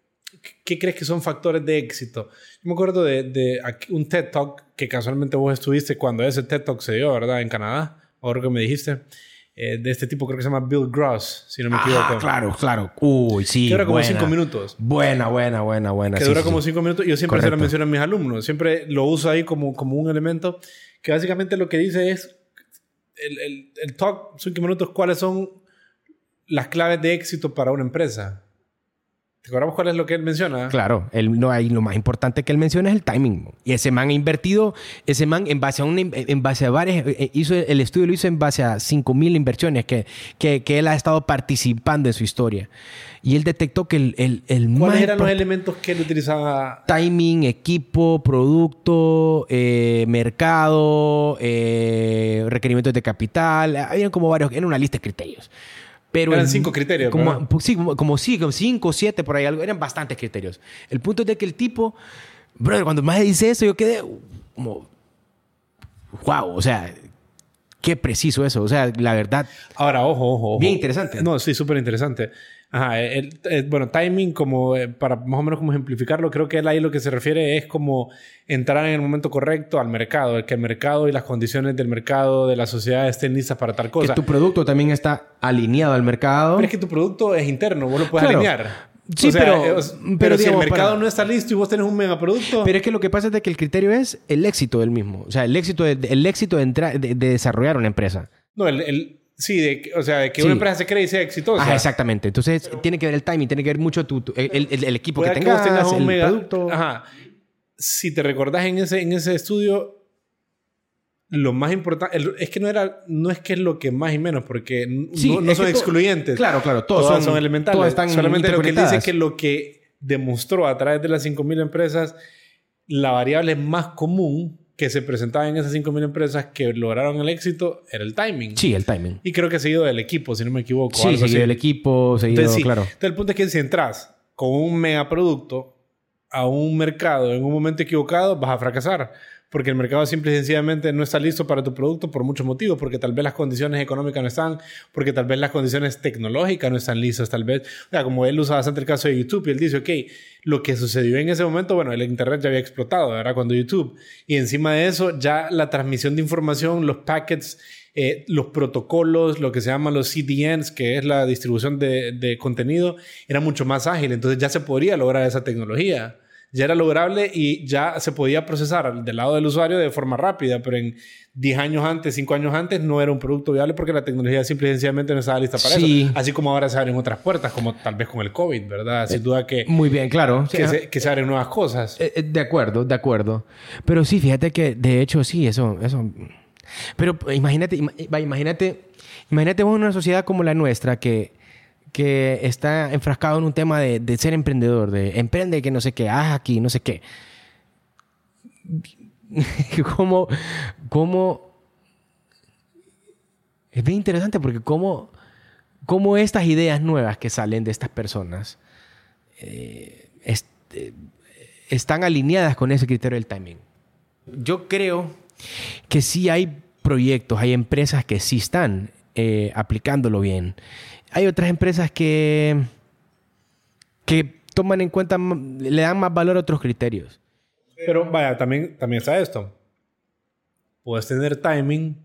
Speaker 1: qué crees que son factores de éxito? Yo me acuerdo de, un TED Talk que casualmente vos estuviste cuando ese TED Talk se dio, ¿verdad? En Canadá, ahora que me dijiste, eh, de este tipo creo que se llama Bill Gross, si no me equivoco.
Speaker 2: Ah, claro, claro. Uy, sí.
Speaker 1: Que dura como
Speaker 2: buena.
Speaker 1: cinco minutos.
Speaker 2: Buena, buena, buena, buena.
Speaker 1: que
Speaker 2: sí,
Speaker 1: dura
Speaker 2: sí,
Speaker 1: como
Speaker 2: sí.
Speaker 1: cinco minutos. Yo siempre se lo menciono a mis alumnos. Siempre lo uso ahí como, como un elemento que básicamente lo que dice es el, el, el talk, cinco minutos, cuáles son las claves de éxito para una empresa. ¿Te acordamos cuál es lo que él menciona?
Speaker 2: Claro, él, no, ahí lo más importante que él menciona es el timing. Y ese man ha invertido, ese man en base a, una, en base a varias, eh, hizo, el estudio lo hizo en base a 5.000 inversiones que, que, que él ha estado participando en su historia. Y él detectó que el, el, el
Speaker 1: ¿Cuáles eran los elementos que él utilizaba?
Speaker 2: timing, equipo, producto, eh, mercado, eh, requerimientos de capital. Habían como varios, era una lista de criterios. Pero
Speaker 1: Eran
Speaker 2: el-
Speaker 1: cinco criterios,
Speaker 2: Como, pues sí, como, como sí, como cinco, siete, por ahí algo. Eran bastantes criterios. El punto es de que el tipo, brother, cuando más dice eso, yo quedé como, wow, o sea, qué preciso eso. O sea, la verdad,
Speaker 1: Ahora, ojo, ojo, ojo.
Speaker 2: Bien interesante.
Speaker 1: No, sí, súper interesante. Ajá, el- el- bueno, timing, como eh, para más o menos como ejemplificarlo, creo que él ahí lo que se refiere es como entrar en el momento correcto al mercado, el que el mercado y las condiciones del mercado, de la sociedad estén listas para tal
Speaker 2: que
Speaker 1: cosa.
Speaker 2: tu producto también está alineado al mercado.
Speaker 1: Pero es que tu producto es interno, vos lo puedes
Speaker 2: Claro.
Speaker 1: alinear.
Speaker 2: Sí,
Speaker 1: O sea,
Speaker 2: pero-
Speaker 1: eh, o s-
Speaker 2: pero
Speaker 1: pero, si el mercado
Speaker 2: para-
Speaker 1: no está listo y vos tenés un megaproducto,
Speaker 2: Pero es que lo que pasa es de que el criterio es el éxito del mismo. O sea, el éxito de, el éxito de, de, de desarrollar una empresa.
Speaker 1: no, el, el- sí, de, que- o sea, de que
Speaker 2: Sí.
Speaker 1: una empresa se cree y sea exitosa.
Speaker 2: Ah, exactamente. Entonces, tiene que ver el timing, tiene que ver mucho tu, tu- el, el- el equipo que
Speaker 1: que
Speaker 2: tengas,
Speaker 1: tengas un
Speaker 2: el
Speaker 1: mega-
Speaker 2: producto.
Speaker 1: Ajá. Si te recordás en ese, en ese estudio, lo más importante es que no era, no es que es lo que más y menos, porque
Speaker 2: Sí,
Speaker 1: no, no son
Speaker 2: que
Speaker 1: excluyentes.
Speaker 2: Claro, claro. Todos
Speaker 1: Todas
Speaker 2: son,
Speaker 1: son, elementales.
Speaker 2: Todas están
Speaker 1: Solamente lo que él dice es que lo que demostró a través de las 5.000 empresas, la variable más común que se presentaba en esas 5.000 empresas que lograron el éxito era el timing.
Speaker 2: Sí, el timing.
Speaker 1: Y creo que seguido del equipo, si no me equivoco.
Speaker 2: Sí, seguido el equipo, seguido,
Speaker 1: Entonces, sí.
Speaker 2: claro.
Speaker 1: Entonces, el punto es que si entras con un megaproducto a un mercado en un momento equivocado, vas a fracasar. Porque el mercado simple y sencillamente no está listo para tu producto por muchos motivos. Porque tal vez las condiciones económicas no están, porque tal vez las condiciones tecnológicas no están listas, tal vez. O sea, como él usa bastante el caso de YouTube y él dice, ok, lo que sucedió en ese momento, bueno, el Internet ya había explotado, ¿verdad? Cuando YouTube. Y encima de eso, ya la transmisión de información, los packets, eh, los protocolos, lo que se llama los CDNs, que es la distribución de, de contenido, era mucho más ágil. Entonces ya se podría lograr esa tecnología. Ya era lograble y ya se podía procesar del lado del usuario de forma rápida, pero en 10 años antes, 5 años antes, no era un producto viable porque la tecnología simple y sencillamente no estaba lista para
Speaker 2: Sí.
Speaker 1: eso. Así como ahora se abren otras puertas, como tal vez con el COVID, ¿verdad? Sin duda que,
Speaker 2: Muy bien, claro.
Speaker 1: Que, se, que se abren nuevas cosas.
Speaker 2: Eh, eh, de acuerdo, de acuerdo. Pero sí, fíjate que de hecho sí, eso, eso. Pero imagínate, imagínate, imagínate vos en una sociedad como la nuestra que, que está enfrascado en un tema de, de ser emprendedor, de emprende que no sé qué, haz aquí, no sé qué. ¿Cómo, cómo es bien interesante porque cómo, cómo estas ideas nuevas que salen de estas personas eh, eh, están alineadas con ese criterio del timing. Yo creo que sí hay proyectos, hay empresas que sí están eh, aplicándolo bien. Hay otras empresas que, que toman en cuenta, le dan más valor a otros criterios.
Speaker 1: Pero vaya, también, también está esto. Puedes tener timing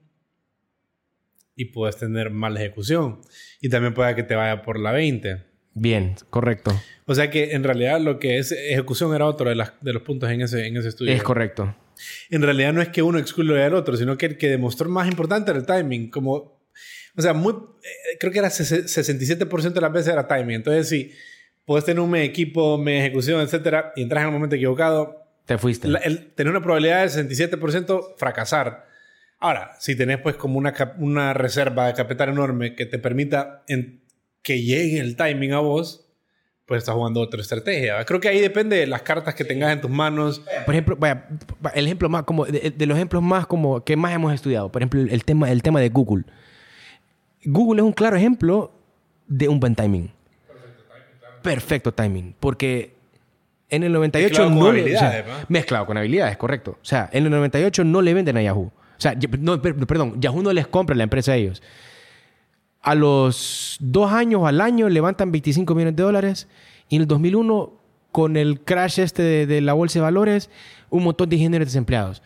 Speaker 1: y puedes tener mala ejecución. Y también puede que te vaya por la 20.
Speaker 2: Bien, correcto.
Speaker 1: O sea que en realidad lo que es ejecución era otro de, las, de los puntos en ese, en ese estudio.
Speaker 2: Es correcto.
Speaker 1: En realidad no es que uno excluya al otro, sino que el que demostró más importante era el timing. Como, o sea, muy, eh, creo que era ses- 67% de las veces era timing. Entonces, si puedes tener un me equipo, me ejecución, etcétera, y entras en el momento equivocado,
Speaker 2: Te fuiste.
Speaker 1: la- el- tener una probabilidad del 67% fracasar. Ahora, si tenés pues como una, una reserva de capital enorme que te permita en- que llegue el timing a vos, pues estás jugando otra estrategia. Creo que ahí depende de las cartas que tengas en tus manos.
Speaker 2: Por ejemplo, vaya, el ejemplo más como de, de los ejemplos más como que más hemos estudiado, por ejemplo, el tema el tema de Google. Google es un claro ejemplo de un buen timing. Perfecto timing, porque en el 98
Speaker 1: Mezclado con
Speaker 2: le-
Speaker 1: habilidades,
Speaker 2: o sea,
Speaker 1: ¿no?
Speaker 2: mezclado con habilidades, correcto. O sea, en el 98 no le venden a Yahoo. O sea, no, per- perdón, Yahoo no les compra la empresa a ellos. A los dos años o al año levantan 25 millones de dólares y en el 2001, con el crash este de, de la bolsa de valores, un montón de ingenieros desempleados.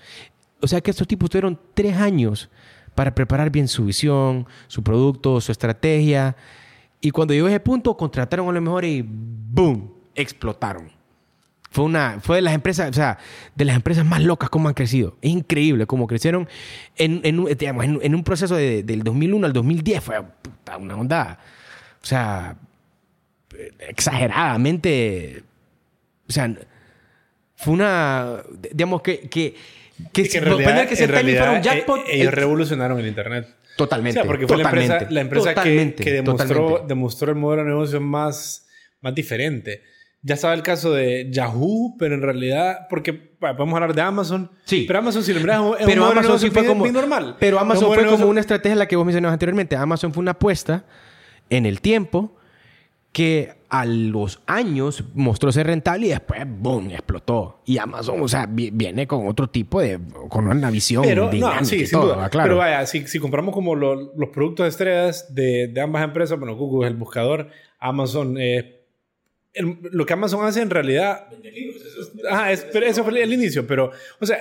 Speaker 2: O sea que estos tipos tuvieron tres años para preparar bien su visión, su producto, su estrategia. Y cuando llegó ese punto, contrataron a lo mejor y ¡boom! Explotaron. Fue una, fue de las empresas, o sea, de las empresas más locas como han crecido. Es increíble cómo crecieron en, en, digamos, en, un proceso de- del 2001 al 2010. Fue puta, una onda, o sea, exageradamente, o sea, fue una, digamos que, que, que
Speaker 1: en realidad,
Speaker 2: que
Speaker 1: en
Speaker 2: un
Speaker 1: realidad,
Speaker 2: jackpot,
Speaker 1: eh, ellos
Speaker 2: el-
Speaker 1: revolucionaron el Internet.
Speaker 2: totalmente.
Speaker 1: O sea, porque fue la empresa,
Speaker 2: totalmente,
Speaker 1: la empresa que,
Speaker 2: totalmente,
Speaker 1: que demostró,
Speaker 2: totalmente.
Speaker 1: demostró el modelo de negocio más, más diferente. Ya estaba el caso de Yahoo, pero en realidad, porque bueno, podemos hablar de Amazon,
Speaker 2: Sí.
Speaker 1: pero Amazon, si lo miras, es un
Speaker 2: Pero
Speaker 1: de
Speaker 2: Amazon
Speaker 1: negocio
Speaker 2: sí fue
Speaker 1: bien-
Speaker 2: como.
Speaker 1: bien normal.
Speaker 2: Pero
Speaker 1: un
Speaker 2: Amazon fue como
Speaker 1: negocio-
Speaker 2: una estrategia la que vos mencionabas anteriormente. Amazon fue una apuesta en el tiempo que a los años mostró ser rentable y después, boom, explotó. Y Amazon, o sea, vi- viene con otro tipo de. con una visión
Speaker 1: Pero,
Speaker 2: dinámica
Speaker 1: no, sí,
Speaker 2: y
Speaker 1: sin
Speaker 2: todo,
Speaker 1: duda.
Speaker 2: ah, claro.
Speaker 1: Pero vaya, si, si compramos como lo- los productos estrellas de, de ambas empresas, bueno, Google es el buscador, Amazon eh, el- lo que Amazon hace en realidad... Ajá, es, pero eso fue el inicio, pero, o sea,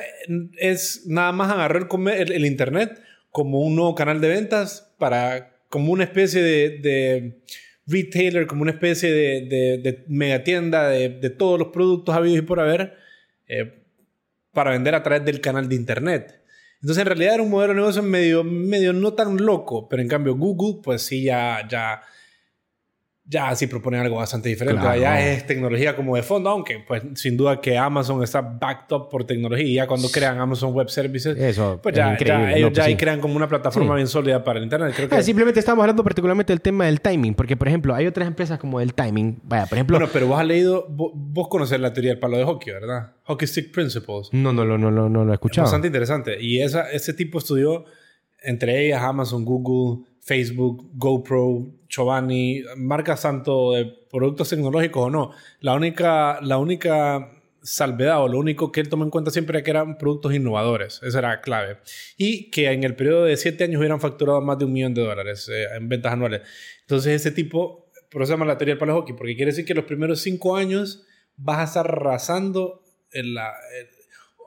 Speaker 1: es nada más agarrar el, comer- el- el Internet como un nuevo canal de ventas para, como una especie de, de retailer, como una especie de, de, de megatienda de, de todos los productos habidos y por haber, eh, para vender a través del canal de Internet. Entonces, en realidad era un modelo de negocio medio, medio no tan loco, pero en cambio Google, pues sí, ya, ya, ya sí propone algo bastante diferente.
Speaker 2: Claro.
Speaker 1: Ya es tecnología como de fondo, aunque pues sin duda que Amazon está backed up por tecnología y ya cuando crean Amazon Web Services,
Speaker 2: Eso
Speaker 1: pues
Speaker 2: es
Speaker 1: ya, ya ellos
Speaker 2: ¿no?
Speaker 1: ya
Speaker 2: Pues
Speaker 1: ahí
Speaker 2: sí.
Speaker 1: crean como una plataforma
Speaker 2: Sí.
Speaker 1: bien sólida para el Internet. Creo que...
Speaker 2: Ah, simplemente estamos hablando particularmente del tema del timing, porque, por ejemplo, hay otras empresas como el timing. Vaya, por ejemplo.
Speaker 1: Bueno, pero vos has leído, vos, vos conocés la teoría del palo de hockey, ¿verdad? Hockey Stick Principles.
Speaker 2: no, no, no, no, no, no lo he escuchado.
Speaker 1: Bastante interesante. Y esa, ese tipo estudió entre ellas Amazon, Google, Facebook, GoPro, Giovanni, marcas tanto de productos tecnológicos o no. La única, la única salvedad o lo único que él tomó en cuenta siempre era que eran productos innovadores. Esa era clave. Y que en el periodo de siete años hubieran facturado más de un millón de dólares eh, en ventas anuales. Entonces ese tipo, por eso se llama la teoría del palo hockey, porque quiere decir que los primeros cinco años vas a estar arrasando en la...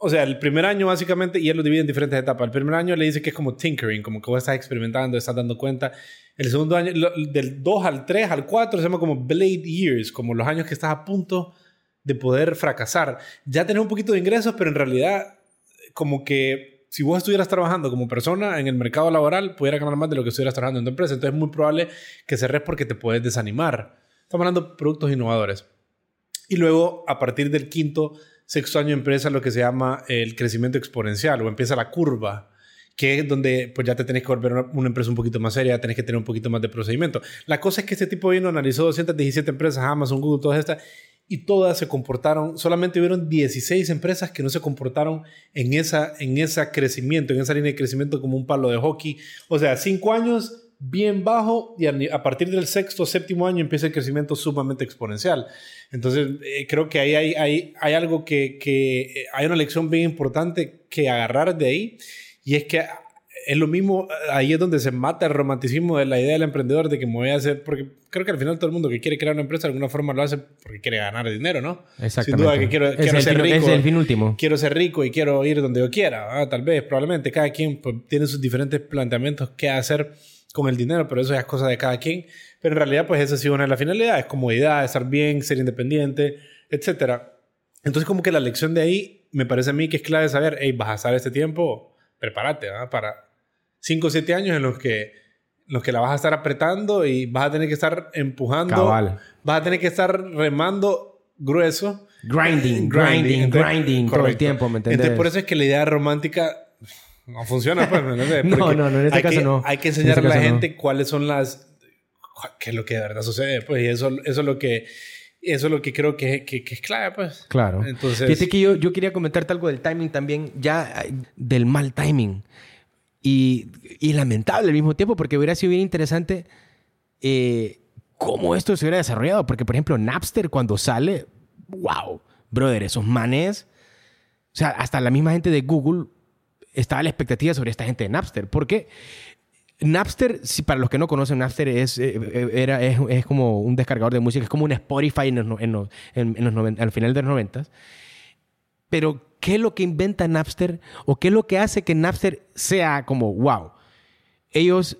Speaker 1: o sea, el primer año básicamente, y él lo divide en diferentes etapas. El primer año le dice que es como tinkering, como que vos estás experimentando, estás dando cuenta. El segundo año, lo- del 2 al 3 al 4 se llama como blade years, como los años que estás a punto de poder fracasar. Ya tenés un poquito de ingresos, pero en realidad como que si vos estuvieras trabajando como persona en el mercado laboral, pudiera ganar más de lo que estuvieras trabajando en tu empresa. Entonces es muy probable que cerres porque te puedes desanimar. Estamos hablando de productos innovadores. Y luego, a partir del quinto, sexto año, empieza lo que se llama el crecimiento exponencial o empieza la curva, que es donde pues ya te tenés que volver una, una empresa un poquito más seria, tenés que tener un poquito más de procedimiento. La cosa es que este tipo vino, analizó 217 empresas, Amazon, Google, todas estas, y todas se comportaron, solamente hubieron 16 empresas que no se comportaron en esa, en ese crecimiento, en esa línea de crecimiento como un palo de hockey. O sea, cinco años bien bajo y a, partir del sexto o séptimo año empieza el crecimiento sumamente exponencial. Entonces, eh, creo que ahí hay, hay, hay algo que, que eh, hay una lección bien importante que agarrar de ahí y es que es lo mismo, ahí es donde se mata el romanticismo de la idea del emprendedor de que me voy a hacer, porque creo que al final todo el mundo que quiere crear una empresa de alguna forma lo hace porque quiere ganar dinero, ¿no?
Speaker 2: Exactamente.
Speaker 1: Sin duda que quiero, quiero ser
Speaker 2: fin-
Speaker 1: rico.
Speaker 2: es el fin último.
Speaker 1: Quiero ser rico y quiero ir donde yo quiera, ah, tal vez, probablemente. Cada quien pues, tiene sus diferentes planteamientos qué hacer con el dinero, pero eso ya es cosa de cada quien. Pero en realidad, pues esa ha sido una de las finalidades, comodidad, estar bien, ser independiente, etcétera. Entonces, como que la lección de ahí me parece a mí que es clave saber, hey, vas a estar este tiempo, prepárate ¿ah? para 5 o 7 años en los que, los que la vas a estar apretando y vas a tener que estar empujando,
Speaker 2: Cabal.
Speaker 1: vas a tener que estar remando grueso.
Speaker 2: Grinding, grinding,
Speaker 1: Entonces,
Speaker 2: grinding todo el tiempo, ¿me entendés?
Speaker 1: Entonces, por eso es que la idea romántica no funciona, pues, ¿me entiendes?
Speaker 2: No, no, no, en este caso
Speaker 1: que-
Speaker 2: no.
Speaker 1: Hay que
Speaker 2: En este
Speaker 1: enseñar a la
Speaker 2: caso no.
Speaker 1: gente cuáles son las... qué es lo que de verdad sucede, pues, y eso, eso es lo que... eso es lo que creo que, que, que es clave, pues.
Speaker 2: Claro.
Speaker 1: Entonces...
Speaker 2: Fíjate que yo, yo quería comentarte algo del timing también, ya del mal timing. Y, y lamentable al mismo tiempo, porque hubiera sido bien interesante eh, cómo esto se hubiera desarrollado. Porque, por ejemplo, Napster cuando sale, wow, brother, esos manes, o sea, hasta la misma gente de Google estaba la expectativa sobre esta gente de Napster. Porque Napster, si para los que no conocen, Napster es, eh, eh, era, es, como un descargador de música, es como un Spotify en los, en los, en, en los 90, al final de los 90. Pero, ¿qué es lo que inventa Napster? ¿O qué es lo que hace que Napster sea como wow? Ellos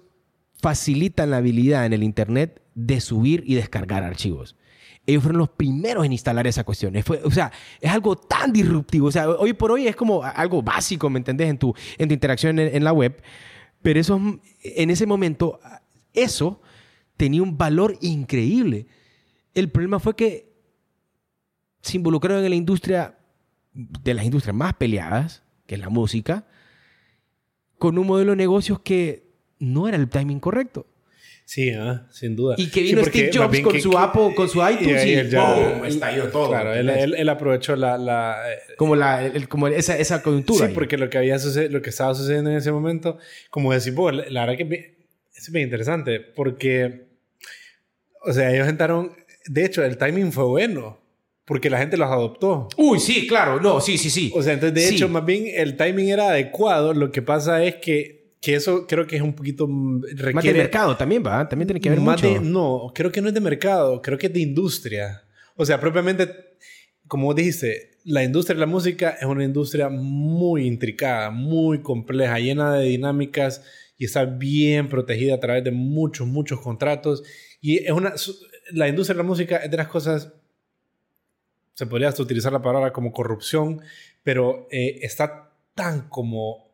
Speaker 2: facilitan la habilidad en el Internet de subir y descargar archivos. Ellos fueron los primeros en instalar esa cuestión. O sea, es algo tan disruptivo. O sea, hoy por hoy es como algo básico, ¿me entendés? En tu, en tu interacción en, en la web. Pero eso, en ese momento, eso tenía un valor increíble. El problema fue que se involucraron en la industria, de las industrias más peleadas, que es la música, con un modelo de negocios que no era el timing correcto.
Speaker 1: Sí, ¿eh? sin duda.
Speaker 2: Y que vino
Speaker 1: sí,
Speaker 2: Steve Jobs con,
Speaker 1: que,
Speaker 2: su Apple, con su iTunes y, y, y
Speaker 1: ya,
Speaker 2: ¡boom! estalló todo.
Speaker 1: Claro, él, él, él, aprovechó la... la
Speaker 2: como la, el, como esa, esa coyuntura.
Speaker 1: Sí,
Speaker 2: ahí.
Speaker 1: porque lo que, había lo que estaba sucediendo en ese momento, como decís vos, la, la verdad que es bien interesante, porque, o sea, ellos entraron, de hecho, el timing fue bueno. Porque la gente los adoptó.
Speaker 2: Uy, sí, claro. No, sí, sí, sí.
Speaker 1: O sea, entonces, de
Speaker 2: Sí.
Speaker 1: hecho, más bien el timing era adecuado. Lo que pasa es que, que eso creo que es un poquito... mm, Requiere
Speaker 2: Más de mercado también, ¿va? También tiene que ver
Speaker 1: más
Speaker 2: mucho.
Speaker 1: de- no, creo que no es de mercado, creo que es de industria. O sea, propiamente, como vos dijiste, la industria de la música es una industria muy intricada, muy compleja, llena de dinámicas y está bien protegida a través de muchos, muchos contratos. Y es una, la industria de la música es de las cosas, se podría hasta utilizar la palabra como corrupción, pero eh, está tan como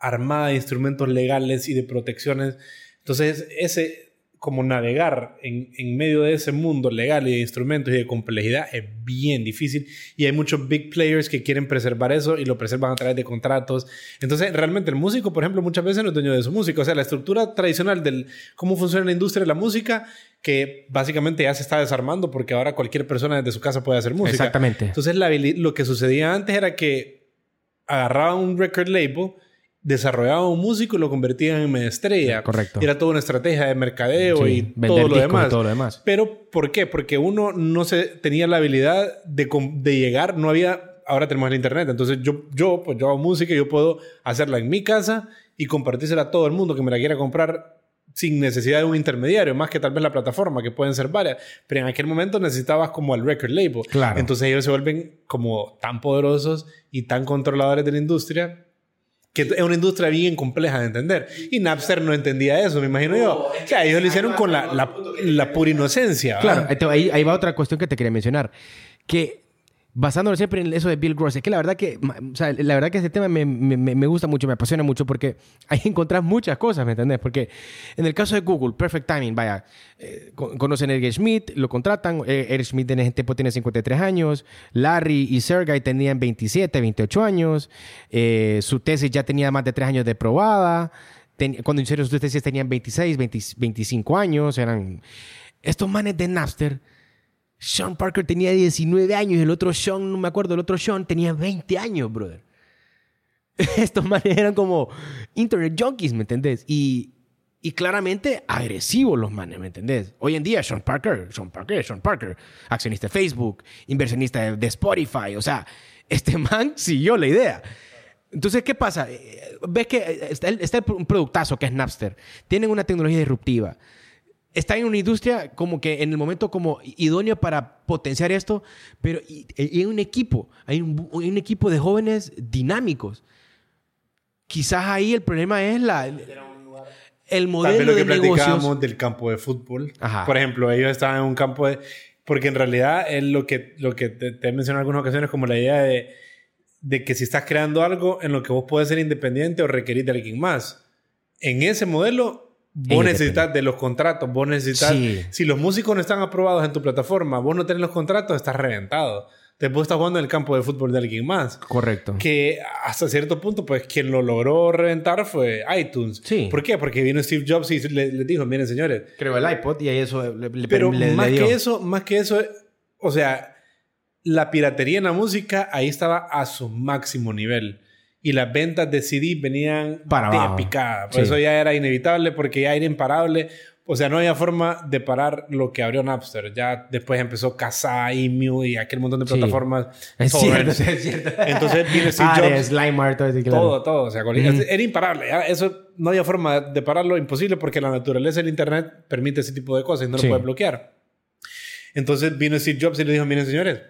Speaker 1: armada de instrumentos legales y de protecciones. Entonces, ese, como navegar en, en medio de ese mundo legal y de instrumentos y de complejidad es bien difícil. Y hay muchos big players que quieren preservar eso y lo preservan a través de contratos. Entonces, realmente el músico, por ejemplo, muchas veces no es dueño de su música. O sea, la estructura tradicional del cómo funciona la industria de la música, que básicamente ya se está desarmando porque ahora cualquier persona desde su casa puede hacer música.
Speaker 2: Exactamente.
Speaker 1: Entonces, la lo que sucedía antes era que agarraban un record label, desarrollaban un músico y lo convertían en estrella.
Speaker 2: Correcto.
Speaker 1: Y era toda una estrategia de mercadeo
Speaker 2: Sí,
Speaker 1: y todo lo
Speaker 2: y
Speaker 1: demás.
Speaker 2: todo lo demás.
Speaker 1: Pero, ¿por qué? Porque uno no se tenía la habilidad de, llegar, no había... Ahora tenemos el internet, entonces yo, yo, pues yo hago música y yo puedo hacerla en mi casa y compartírsela a todo el mundo que me la quiera comprar sin necesidad de un intermediario, más que tal vez la plataforma, que pueden ser varias. Pero en aquel momento necesitabas como el record label.
Speaker 2: Claro.
Speaker 1: Entonces ellos se vuelven como tan poderosos y tan controladores de la industria que es una industria bien compleja de entender. Y Napster no entendía eso, me imagino yo. O sea, ellos lo hicieron con la, la, la pura inocencia.
Speaker 2: Claro, ahí, ahí va otra cuestión que te quería mencionar. Que basándonos siempre en eso de Bill Gross, es que la verdad que, o sea, la verdad que este tema me, me- me- gusta mucho, me apasiona mucho porque ahí encontrás muchas cosas, ¿me entendés? Porque en el caso de Google, Perfect Timing, vaya, eh, con- conocen a Eric Schmidt, lo contratan, eh, Eric Schmidt en ese tiempo tiene 53 años, Larry y Sergey tenían 27, 28 años, eh, su tesis ya tenía más de 3 años de probada, Ten- cuando hicieron sus tesis tenían 26, 20 25 años, eran... Estos manes de Napster sean Parker tenía 19 años el otro Sean, no me acuerdo, el otro Sean tenía 20 años, brother. Estos manes eran como internet junkies, ¿me entendés? Y, y claramente agresivos los manes, ¿me entendés? Hoy en día, Sean Parker, Sean Parker, Sean Parker, accionista de Facebook, inversionista de, de Spotify, o sea, este man siguió la idea. Entonces, ¿qué pasa? Eh, Ves que está, está un productazo que es Napster. Tienen una tecnología disruptiva está en una industria como que en el momento como idóneo para potenciar esto, pero y, y hay un equipo, hay un, hay un equipo de jóvenes dinámicos. Quizás ahí el problema es la, el modelo
Speaker 1: lo que
Speaker 2: de
Speaker 1: platicábamos del campo de fútbol.
Speaker 2: Ajá.
Speaker 1: Por ejemplo, ellos estaban en un campo de... Porque en realidad es lo que, lo que te, te he mencionado en algunas ocasiones como la idea de, de que si estás creando algo en lo que vos puedes ser independiente o requerir de alguien más. En ese modelo, vos necesitas de los contratos, vos necesitas...
Speaker 2: Sí.
Speaker 1: Si los músicos no están aprobados en tu plataforma, vos no tenés los contratos, estás reventado. Después estás jugando en el campo de fútbol de alguien más
Speaker 2: Correcto.
Speaker 1: que hasta cierto punto, pues quien lo logró reventar fue iTunes.
Speaker 2: Sí.
Speaker 1: ¿Por qué? Porque vino Steve Jobs y le- les dijo, miren señores,
Speaker 2: Creo el iPod y ahí eso le, le-
Speaker 1: pero
Speaker 2: le- le
Speaker 1: más
Speaker 2: dio.
Speaker 1: que eso, más que eso, o sea, la piratería en la música ahí estaba a su máximo nivel. Y las ventas de CD venían
Speaker 2: Para
Speaker 1: de
Speaker 2: abajo.
Speaker 1: picada. Por
Speaker 2: Sí.
Speaker 1: eso ya era inevitable porque ya era imparable. O sea, no había forma de parar lo que abrió Napster. Ya después empezó Kazaa, Emu y aquel montón de
Speaker 2: Sí.
Speaker 1: plataformas.
Speaker 2: Es
Speaker 1: torrents.
Speaker 2: cierto, es cierto.
Speaker 1: Entonces viene Steve Jobs.
Speaker 2: Slimer, todo claro.
Speaker 1: Todo, todo. O sea, cualquier-
Speaker 2: Ujú.
Speaker 1: era imparable. Eso no había forma de pararlo, imposible, porque la naturaleza del Internet permite ese tipo de cosas y no
Speaker 2: Sí.
Speaker 1: lo puede bloquear. Entonces vino Steve Jobs y le dijo: Miren, señores,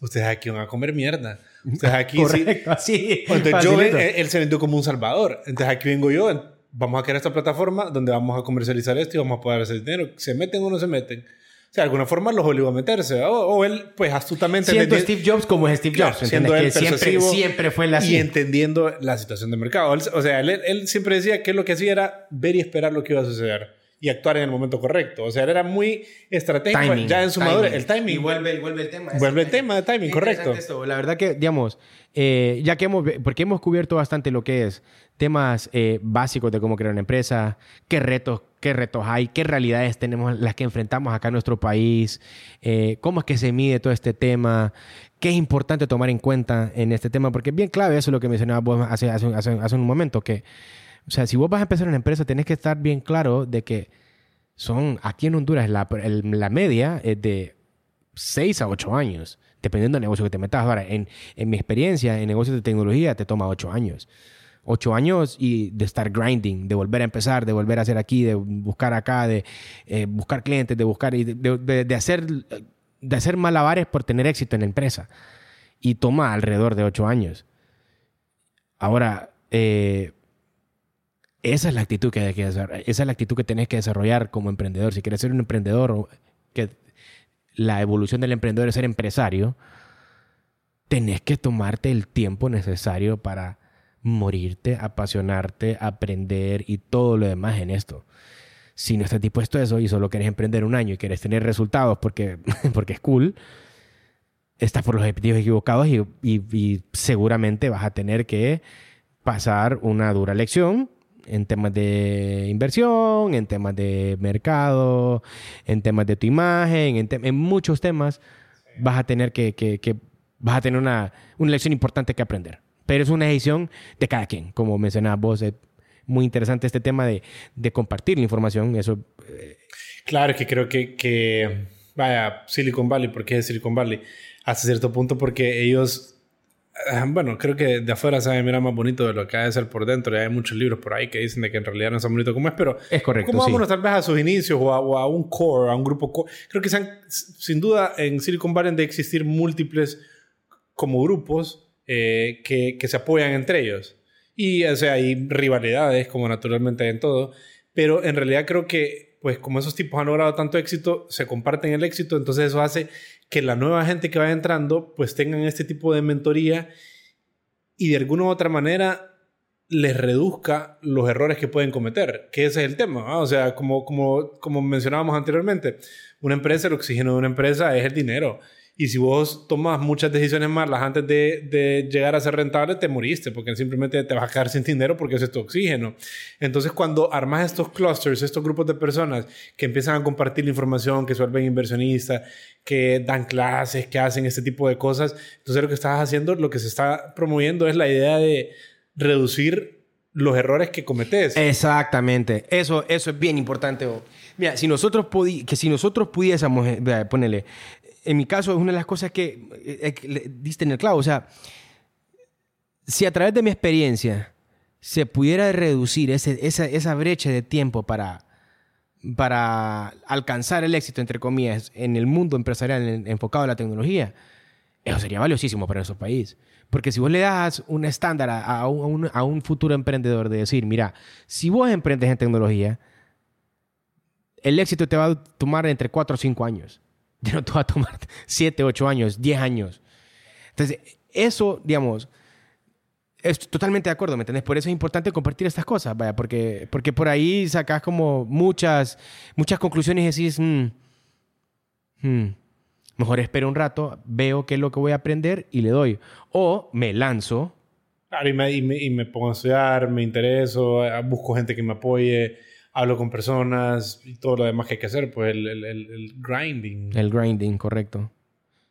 Speaker 1: ustedes aquí van a comer mierda. Ustedes aquí sí.
Speaker 2: Correcto, así.
Speaker 1: Entonces yo, él, él se vendió como un salvador. Entonces aquí vengo yo. Vamos a crear esta plataforma donde vamos a comercializar esto y vamos a poder hacer dinero. ¿Se meten o no se meten? O sea, de alguna forma los obligó a meterse. O, o él, pues astutamente.
Speaker 2: Siendo Steve Jobs como es Steve
Speaker 1: Claro,
Speaker 2: Jobs.
Speaker 1: siendo
Speaker 2: ¿entiendes?
Speaker 1: él
Speaker 2: que siempre, siempre fue la
Speaker 1: y entendiendo la situación de mercado. O sea, él, él siempre decía que lo que hacía era ver y esperar lo que iba a suceder y actuar en el momento correcto. O sea, era muy estratégico
Speaker 2: Timing,
Speaker 1: ya en su
Speaker 2: timing.
Speaker 1: madurez. El timing.
Speaker 2: Y vuelve, vuelve el tema.
Speaker 1: Vuelve el tema de timing, correcto.
Speaker 2: esto. La verdad que, digamos, eh, ya que hemos, porque hemos cubierto bastante lo que es temas eh, básicos de cómo crear una empresa, qué retos, qué retos hay, qué realidades tenemos las que enfrentamos acá en nuestro país, eh, cómo es que se mide todo este tema, qué es importante tomar en cuenta en este tema, porque es bien clave eso es lo que mencionabas vos hace, hace, hace, hace un momento, que, o sea, si vos vas a empezar una empresa, tenés que estar bien claro de que son, aquí en Honduras, la, la media es de 6 a 8 años, dependiendo del negocio que te metas. Ahora, en, en mi experiencia en negocios de tecnología, te toma 8 años. 8 años y de estar grinding, de volver a empezar, de volver a hacer aquí, de buscar acá, de eh, buscar clientes, de buscar y de, de- de hacer, de hacer malabares por tener éxito en la empresa. Y toma alrededor de 8 años. Ahora, eh, esa es la actitud que que. Esa es la actitud que tenés que desarrollar como emprendedor. Si quieres ser un emprendedor, que la evolución del emprendedor es ser empresario, tenés que tomarte el tiempo necesario para morirte, apasionarte, aprender y todo lo demás en esto. Si no estás dispuesto a eso y solo quieres emprender un año y quieres tener resultados porque, porque es cool, estás por los objetivos equivocados y- y seguramente vas a tener que pasar una dura lección en temas de inversión, en temas de mercado, en temas de tu imagen, en, en muchos temas vas a tener que, que- que- vas a tener una, una lección importante que aprender. Pero es una decisión de cada quien, como mencionabas vos. Es muy interesante este tema de, de compartir la información. Eso
Speaker 1: Claro, es que creo que, que, vaya, Silicon Valley, ¿por qué Silicon Valley? Hasta cierto punto porque ellos, bueno, creo que de afuera se mira más bonito de lo que ha de ser por dentro. Y hay muchos libros por ahí que dicen de que en realidad no es tan bonito como es, pero
Speaker 2: es correcto.
Speaker 1: ¿cómo
Speaker 2: sí.
Speaker 1: vámonos tal vez a sus inicios o a, o a un core, a un grupo core? Creo que sean, sin duda en Silicon Valley han de existir múltiples como grupos eh, que, que se apoyan entre ellos. Y, o sea, hay rivalidades, como naturalmente hay en todo, pero en realidad creo que, pues, como esos tipos han logrado tanto éxito, se comparten el éxito, entonces eso hace que la nueva gente que vaya entrando, pues, tengan este tipo de mentoría y de alguna u otra manera les reduzca los errores que pueden cometer, que ese es el tema. ¿no? O sea, como, como, como mencionábamos anteriormente, una empresa, el oxígeno de una empresa es el dinero. Y si vos tomas muchas decisiones malas antes de, de llegar a ser rentable, te moriste, porque simplemente te vas a quedar sin dinero porque ese es tu oxígeno. Entonces, cuando armas estos clusters, estos grupos de personas que empiezan a compartir la información, que se vuelven inversionistas, que dan clases, que hacen este tipo de cosas, entonces lo que estás haciendo, lo que se está promoviendo es la idea de reducir los errores que cometes.
Speaker 2: Exactamente. Eso, eso es bien importante. Mira, si nosotros que si nosotros pudiésemos, eh, vea, ponele, en mi caso es una de las cosas que, eh, eh, diste en el clavo. O sea, si a través de mi experiencia se pudiera reducir ese- esa, esa brecha de tiempo para, para alcanzar el éxito, entre comillas, en el mundo empresarial en- enfocado a la tecnología, eso sería valiosísimo para nuestro país. Porque si vos le das un estándar a, a un- a un futuro emprendedor de decir, mira, si vos emprendes en tecnología, el éxito te va a tomar entre 4 o 5 años. Ya no te va a tomar 7, 8 años, 10 años. Entonces, eso, digamos, es totalmente de acuerdo, ¿me entendés? Por eso es importante compartir estas cosas, vaya, porque, porque por ahí sacas como muchas, muchas conclusiones y decís, "Mm, hmm, mejor espero un rato, veo qué es lo que voy a aprender y le doy. O me lanzo.
Speaker 1: Claro, y me, y, me, y me pongo a estudiar, me intereso, eh, busco gente que me apoye, hablo con personas y todo lo demás que hay que hacer, pues el, el, el- grinding.
Speaker 2: El grinding, correcto.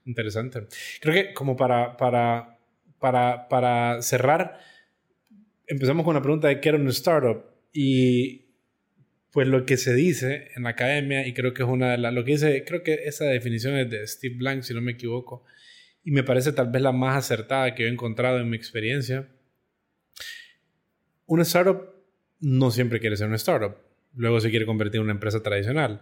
Speaker 1: Interesante. Creo que como para, para, para, para cerrar, empezamos con una pregunta de qué era un startup y pues lo que se dice en la academia y creo que es una de las, lo que dice, creo que esa definición es de Steve Blank, si no me equivoco, y me parece tal vez la más acertada que he encontrado en mi experiencia. Un startup no siempre quiere ser un startup, luego se quiere convertir en una empresa tradicional.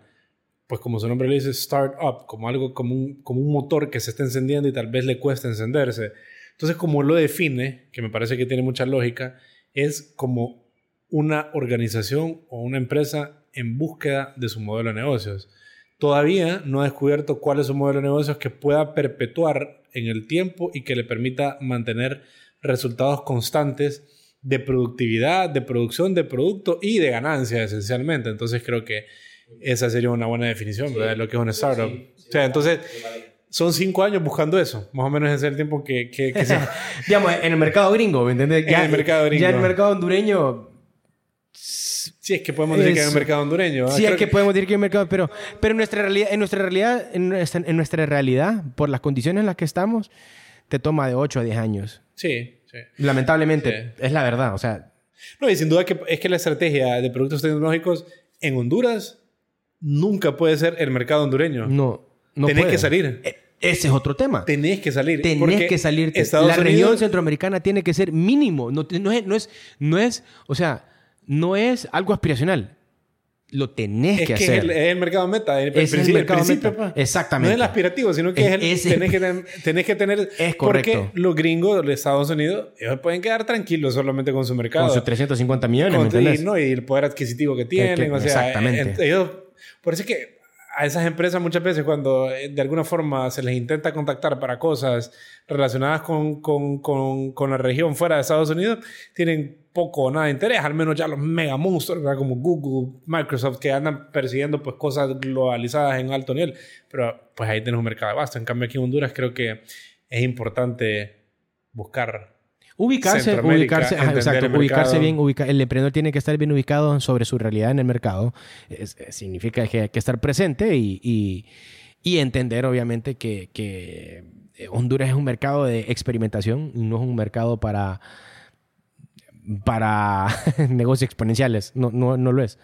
Speaker 1: Pues como su nombre le dice, startup, como algo como un, como un motor que se está encendiendo y tal vez le cuesta encenderse. Entonces, como lo define, que me parece que tiene mucha lógica, es como una organización o una empresa en búsqueda de su modelo de negocios. Todavía no ha descubierto cuál es su modelo de negocios que pueda perpetuar en el tiempo y que le permita mantener resultados constantes de productividad, de producción de producto y de ganancia esencialmente. Entonces creo que esa sería una buena definición de lo que es una startup. o sea, entonces son cinco años buscando eso. Más o menos es el tiempo que... que,
Speaker 2: Digamos, en el mercado gringo, ¿me entiendes?
Speaker 1: Ya, en el mercado gringo.
Speaker 2: Ya en el mercado hondureño...
Speaker 1: Sí, es que podemos decir que hay un mercado hondureño.
Speaker 2: Sí, es que, podemos decir que hay un mercado, pero, pero en nuestra realidad, en nuestra realidad, en nuestra, en nuestra realidad, por las condiciones en las que estamos, te toma de 8 a 10 años.
Speaker 1: Sí, sí.
Speaker 2: Lamentablemente, es la verdad, o sea...
Speaker 1: No, y sin duda que es que la estrategia de productos tecnológicos en Honduras nunca puede ser el mercado hondureño.
Speaker 2: No, no
Speaker 1: Tenés que salir.
Speaker 2: E, ese es otro tema.
Speaker 1: Tenés que salir.
Speaker 2: Tenés que salir. la región centroamericana tiene que ser mínimo. No, no, es, no, es, no es, o sea, no es algo aspiracional. Lo tenés que, hacer.
Speaker 1: Es el, mercado meta. El,
Speaker 2: es el mercado meta. Pues. Exactamente.
Speaker 1: No es el aspirativo, sino que es, el, tenés, que tenés que tener...
Speaker 2: Es correcto.
Speaker 1: Porque los gringos de Estados Unidos, ellos pueden quedar tranquilos solamente con su mercado.
Speaker 2: Con sus 350 millones,
Speaker 1: con, y, ¿no? y el poder adquisitivo que tienen. o sea,
Speaker 2: exactamente.
Speaker 1: ellos... Por eso es que a esas empresas muchas veces cuando eh, de alguna forma se les intenta contactar para cosas relacionadas con, con, con, la región fuera de Estados Unidos, tienen poco o nada de interés, al menos ya los mega monstruos como Google, Microsoft, que andan persiguiendo pues cosas globalizadas en alto nivel, pero pues ahí tienes un mercado de basto. En cambio aquí en Honduras creo que es importante buscar
Speaker 2: Ubicarse, ubicarse, exacto, ubicarse bien, el emprendedor tiene que estar bien ubicado sobre su realidad en el mercado. significa que hay que estar presente y, y, entender, obviamente, que, que, Honduras es un mercado de experimentación, no es un mercado para, para negocios exponenciales. No, no, no lo es.